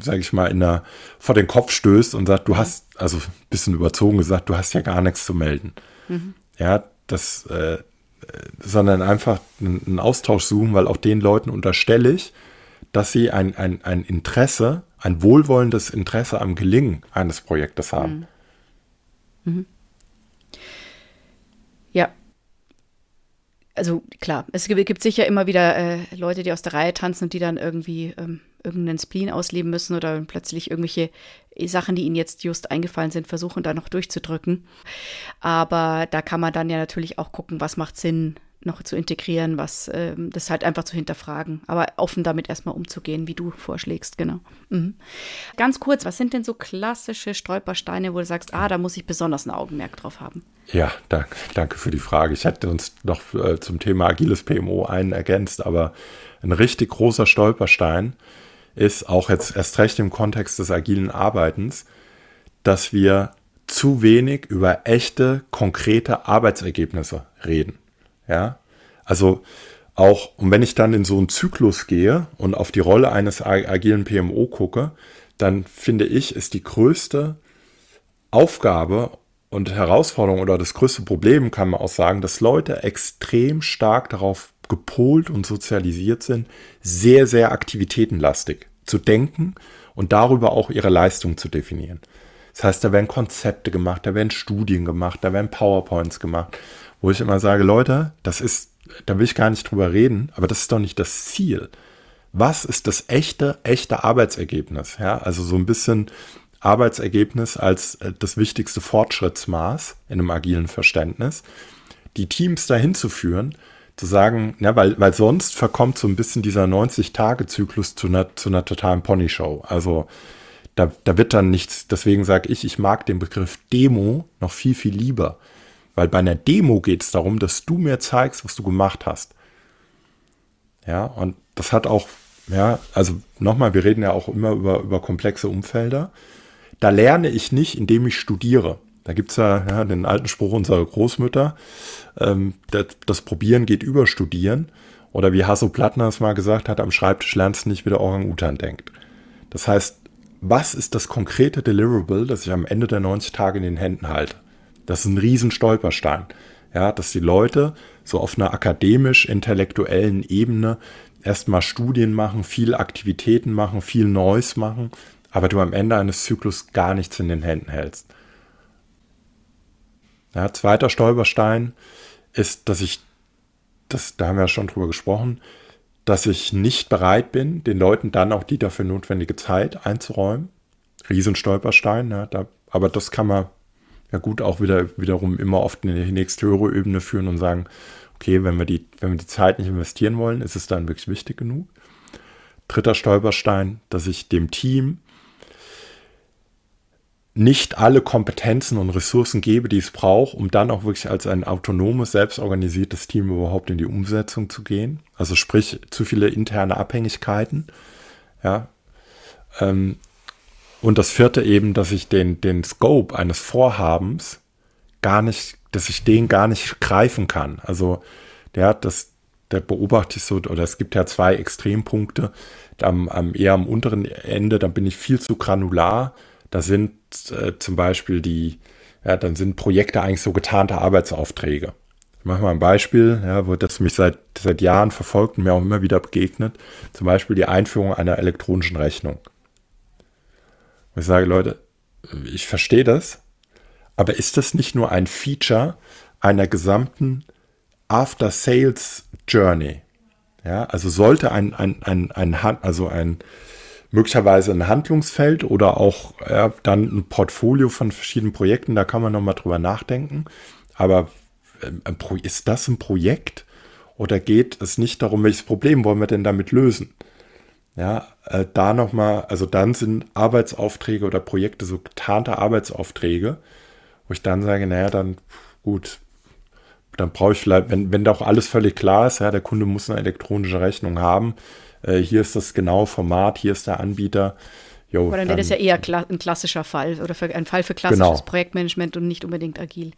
sage ich mal, in der, vor den Kopf stößt und sagt, du mhm. hast, also ein bisschen überzogen gesagt, du hast ja gar nichts zu melden. Mhm. Ja, das, äh, sondern einfach einen Austausch suchen, weil auch den Leuten unterstelle ich, dass sie ein, ein, ein Interesse, ein wohlwollendes Interesse am Gelingen eines Projektes haben. Mhm. Mhm. Ja. Also klar, es gibt sicher immer wieder äh, Leute, die aus der Reihe tanzen und die dann irgendwie ähm, irgendeinen Spleen ausleben müssen oder plötzlich irgendwelche Sachen, die ihnen jetzt just eingefallen sind, versuchen da noch durchzudrücken. Aber da kann man dann ja natürlich auch gucken, was macht Sinn noch zu integrieren, was ähm, das halt einfach zu hinterfragen, aber offen damit erstmal umzugehen, wie du vorschlägst, genau. Mhm. Ganz kurz, was sind denn so klassische Stolpersteine, wo du sagst, ah, da muss ich besonders ein Augenmerk drauf haben? Ja, danke, danke für die Frage. Ich hätte uns noch äh, zum Thema agiles PMO einen ergänzt, aber ein richtig großer Stolperstein ist auch jetzt erst recht im Kontext des agilen Arbeitens, dass wir zu wenig über echte, konkrete Arbeitsergebnisse reden. Ja, also auch, und wenn ich dann in so einen Zyklus gehe und auf die Rolle eines agilen PMO gucke, dann finde ich, ist die größte Aufgabe und Herausforderung oder das größte Problem, kann man auch sagen, dass Leute extrem stark darauf gepolt und sozialisiert sind, sehr, sehr aktivitätenlastig zu denken und darüber auch ihre Leistung zu definieren. Das heißt, da werden Konzepte gemacht, da werden Studien gemacht, da werden PowerPoints gemacht, wo ich immer sage, Leute, das ist, da will ich gar nicht drüber reden, aber das ist doch nicht das Ziel. Was ist das echte, echte Arbeitsergebnis? Ja, also so ein bisschen Arbeitsergebnis als äh, das wichtigste Fortschrittsmaß in einem agilen Verständnis, die Teams dahin zu führen, zu sagen, ja, weil, weil sonst verkommt so ein bisschen dieser 90-Tage-Zyklus zu einer, zu einer totalen Pony-Show. Also da, da wird dann nichts, deswegen sage ich, ich mag den Begriff Demo noch viel, viel lieber. Weil bei einer Demo geht es darum, dass du mir zeigst, was du gemacht hast. Ja, und das hat auch, ja, also nochmal, wir reden ja auch immer über, über komplexe Umfelder. Da lerne ich nicht, indem ich studiere. Da gibt es ja, ja, den alten Spruch unserer Großmütter, ähm, das, das, Probieren geht über Studieren. Oder wie Hasso Plattner es mal gesagt hat, am Schreibtisch lernst du nicht, wie der Orang-Utan denkt. Das heißt, was ist das konkrete Deliverable, das ich am Ende der 90 Tage in den Händen halte? Das ist ein riesen Stolperstein. Ja, dass die Leute so auf einer akademisch-intellektuellen Ebene erstmal Studien machen, viel Aktivitäten machen, viel Neues machen, aber du am Ende eines Zyklus gar nichts in den Händen hältst. Ja, zweiter Stolperstein ist, dass ich, das, da haben wir ja schon drüber gesprochen, dass ich nicht bereit bin, den Leuten dann auch die dafür notwendige Zeit einzuräumen. Riesenstolperstein, ja, da, aber das kann man ja gut auch wieder wiederum immer oft in die nächste höhere Ebene führen und sagen, okay, wenn wir die, wenn wir die Zeit nicht investieren wollen, ist es dann wirklich wichtig genug. Dritter Stolperstein, dass ich dem Team nicht alle Kompetenzen und Ressourcen gebe, die es braucht, um dann auch wirklich als ein autonomes, selbstorganisiertes Team überhaupt in die Umsetzung zu gehen. Also sprich, zu viele interne Abhängigkeiten. Ja. Ähm, und das vierte eben, dass ich den, den Scope eines Vorhabens gar nicht, dass ich den gar nicht greifen kann. Also, der hat das, da beobachte ich so, oder es gibt ja zwei Extrempunkte. Am, am eher am unteren Ende, dann bin ich viel zu granular. Da sind äh, zum Beispiel die, ja, dann sind Projekte eigentlich so getarnte Arbeitsaufträge. Ich mache mal ein Beispiel, ja, wo das mich seit, seit Jahren verfolgt und mir auch immer wieder begegnet. Zum Beispiel die Einführung einer elektronischen Rechnung. Und ich sage, Leute, ich verstehe das, aber ist das nicht nur ein Feature einer gesamten After-Sales-Journey? Ja, also sollte ein, ein, ein, ein, also ein möglicherweise ein Handlungsfeld oder auch ja, dann ein Portfolio von verschiedenen Projekten, da kann man nochmal drüber nachdenken. Aber ähm, ist das ein Projekt oder geht es nicht darum, welches Problem wollen wir denn damit lösen? Ja, äh, da nochmal, also dann sind Arbeitsaufträge oder Projekte so getarnte Arbeitsaufträge, wo ich dann sage, naja, dann gut, dann brauche ich vielleicht, wenn, wenn da auch alles völlig klar ist, ja, der Kunde muss eine elektronische Rechnung haben, äh, hier ist das genaue Format, hier ist der Anbieter. Jo, Aber dann wäre das ja eher kla ein klassischer Fall oder ein Fall für klassisches genau. Projektmanagement und nicht unbedingt agil.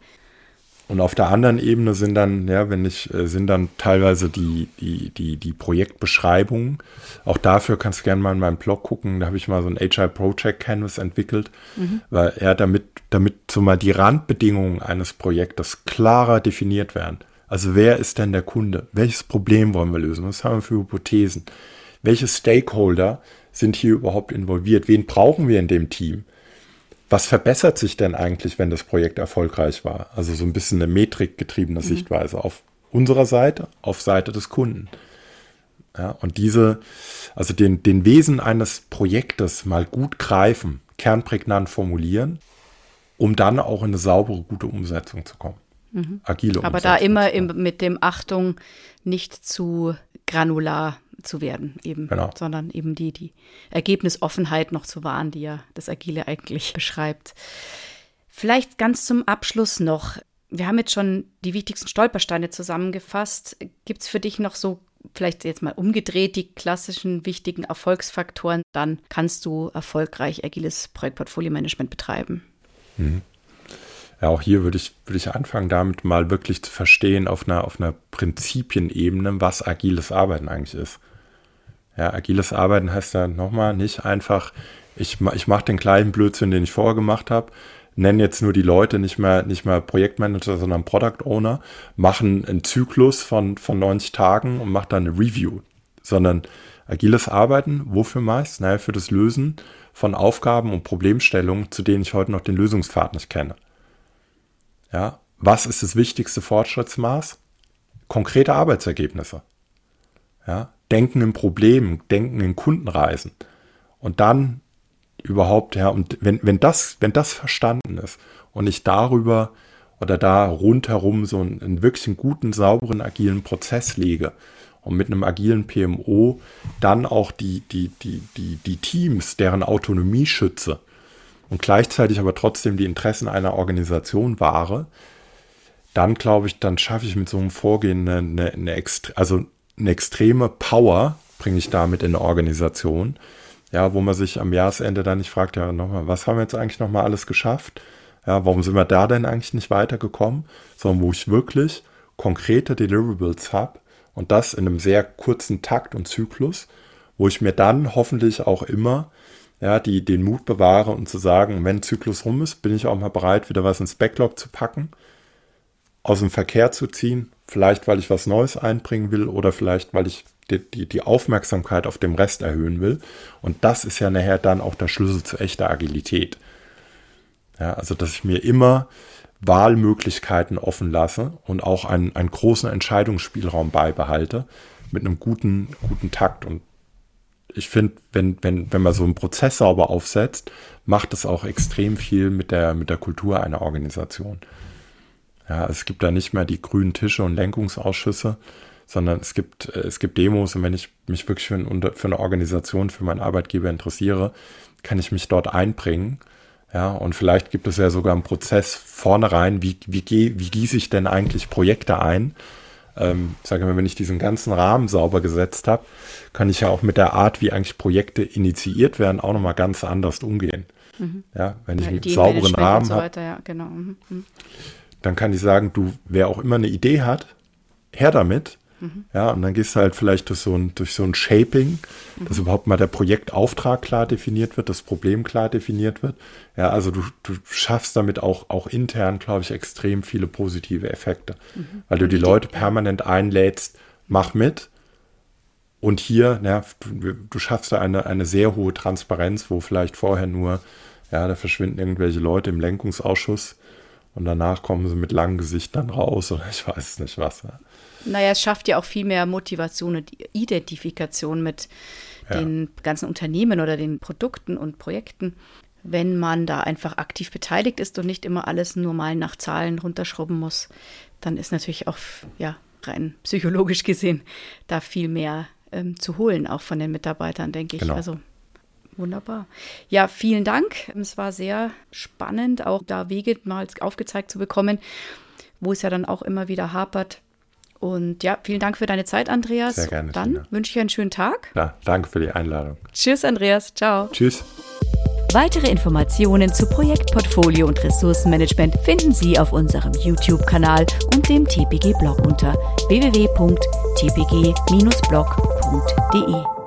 Und auf der anderen Ebene sind dann, ja, wenn ich, äh, sind dann teilweise die, die, die, die Projektbeschreibungen. Auch dafür kannst du gerne mal in meinem Blog gucken. Da habe ich mal so ein Agile Project Canvas entwickelt, mhm. weil er damit, damit so mal die Randbedingungen eines Projektes klarer definiert werden. Also wer ist denn der Kunde? Welches Problem wollen wir lösen? Was haben wir für Hypothesen? Welche Stakeholder sind hier überhaupt involviert? Wen brauchen wir in dem Team? Was verbessert sich denn eigentlich, wenn das Projekt erfolgreich war? Also so ein bisschen eine metrikgetriebene mhm. Sichtweise auf unserer Seite, auf Seite des Kunden. Ja, und diese, also den, den Wesen eines Projektes mal gut greifen, kernprägnant formulieren, um dann auch in eine saubere, gute Umsetzung zu kommen. Mhm. Agile Aber Umsetzung da immer im, mit dem Achtung, nicht zu granular zu werden, eben, genau. sondern eben die, die Ergebnisoffenheit noch zu wahren, die ja das Agile eigentlich beschreibt. Vielleicht ganz zum Abschluss noch. Wir haben jetzt schon die wichtigsten Stolpersteine zusammengefasst. Gibt es für dich noch so, vielleicht jetzt mal umgedreht, die klassischen wichtigen Erfolgsfaktoren? Dann kannst du erfolgreich agiles Projektportfolio-Management betreiben. Mhm. Ja, auch hier würde ich, würde ich anfangen, damit mal wirklich zu verstehen auf einer, auf einer Prinzipienebene, was agiles Arbeiten eigentlich ist. Ja, agiles Arbeiten heißt ja nochmal nicht einfach, ich, ich mache den gleichen Blödsinn, den ich vorher gemacht habe, nenne jetzt nur die Leute nicht mehr, nicht mehr Projektmanager, sondern Product Owner, machen einen Zyklus von, von 90 Tagen und mache dann eine Review. Sondern agiles Arbeiten, wofür meist? Naja, für das Lösen von Aufgaben und Problemstellungen, zu denen ich heute noch den Lösungspfad nicht kenne. Ja, was ist das wichtigste Fortschrittsmaß? Konkrete Arbeitsergebnisse. Ja, denken in Problemen, denken in Kundenreisen. Und dann überhaupt, ja, und wenn, wenn das, wenn das verstanden ist und ich darüber oder da rundherum so einen, einen wirklich guten, sauberen, agilen Prozess lege und mit einem agilen PMO dann auch die, die, die, die, die Teams, deren Autonomie schütze und gleichzeitig aber trotzdem die Interessen einer Organisation wahre, dann glaube ich, dann schaffe ich mit so einem Vorgehen eine, eine, eine, also eine extreme Power bringe ich damit in eine Organisation. Ja, wo man sich am Jahresende dann nicht fragt, ja, nochmal, was haben wir jetzt eigentlich nochmal alles geschafft? Ja, warum sind wir da denn eigentlich nicht weitergekommen? Sondern wo ich wirklich konkrete Deliverables habe und das in einem sehr kurzen Takt und Zyklus, wo ich mir dann hoffentlich auch immer ja, die, den Mut bewahre und zu sagen, wenn Zyklus rum ist, bin ich auch mal bereit, wieder was ins Backlog zu packen, aus dem Verkehr zu ziehen Vielleicht, weil ich was Neues einbringen will oder vielleicht, weil ich die, die, die Aufmerksamkeit auf dem Rest erhöhen will. Und das ist ja nachher dann auch der Schlüssel zu echter Agilität. Ja, also, dass ich mir immer Wahlmöglichkeiten offen lasse und auch einen, einen großen Entscheidungsspielraum beibehalte mit einem guten, guten Takt. Und ich finde, wenn, wenn, wenn man so einen Prozess sauber aufsetzt, macht es auch extrem viel mit der, mit der Kultur einer Organisation. Ja, es gibt da nicht mehr die grünen Tische und Lenkungsausschüsse, sondern es gibt, äh, es gibt Demos und wenn ich mich wirklich für, ein, für eine Organisation, für meinen Arbeitgeber interessiere, kann ich mich dort einbringen. Ja, und vielleicht gibt es ja sogar einen Prozess vornherein, wie, wie, wie gieße ich denn eigentlich Projekte ein? Ähm, sage mal, wenn ich diesen ganzen Rahmen sauber gesetzt habe, kann ich ja auch mit der Art, wie eigentlich Projekte initiiert werden, auch nochmal ganz anders umgehen. Mhm. Ja, wenn ich ja, einen sauberen Rahmen so habe. Ja, genau. Mhm. Dann kann ich sagen, du, wer auch immer eine Idee hat, her damit. Mhm. Ja, und dann gehst du halt vielleicht durch so ein, durch so ein Shaping, mhm. dass überhaupt mal der Projektauftrag klar definiert wird, das Problem klar definiert wird. Ja, also du, du schaffst damit auch, auch intern, glaube ich, extrem viele positive Effekte, mhm. weil du die Leute permanent einlädst, mach mit. Und hier, ja, du, du schaffst da eine, eine sehr hohe Transparenz, wo vielleicht vorher nur, ja, da verschwinden irgendwelche Leute im Lenkungsausschuss und danach kommen sie mit langen Gesichtern raus oder ich weiß nicht was. Ja. Naja, es schafft ja auch viel mehr Motivation und Identifikation mit ja. den ganzen Unternehmen oder den Produkten und Projekten, wenn man da einfach aktiv beteiligt ist und nicht immer alles nur mal nach Zahlen runterschrubben muss. Dann ist natürlich auch, ja, rein psychologisch gesehen, da viel mehr ähm, zu holen, auch von den Mitarbeitern, denke ich. Genau. Also Wunderbar. Ja, vielen Dank. Es war sehr spannend, auch da Wege mal aufgezeigt zu bekommen, wo es ja dann auch immer wieder hapert. Und ja, vielen Dank für deine Zeit, Andreas. Sehr gerne. Dann Tina. wünsche ich einen schönen Tag. Ja, danke für die Einladung. Tschüss, Andreas. Ciao. Tschüss. Weitere Informationen zu Projektportfolio und Ressourcenmanagement finden Sie auf unserem YouTube-Kanal und dem TPG-Blog unter www.tpg-blog.de.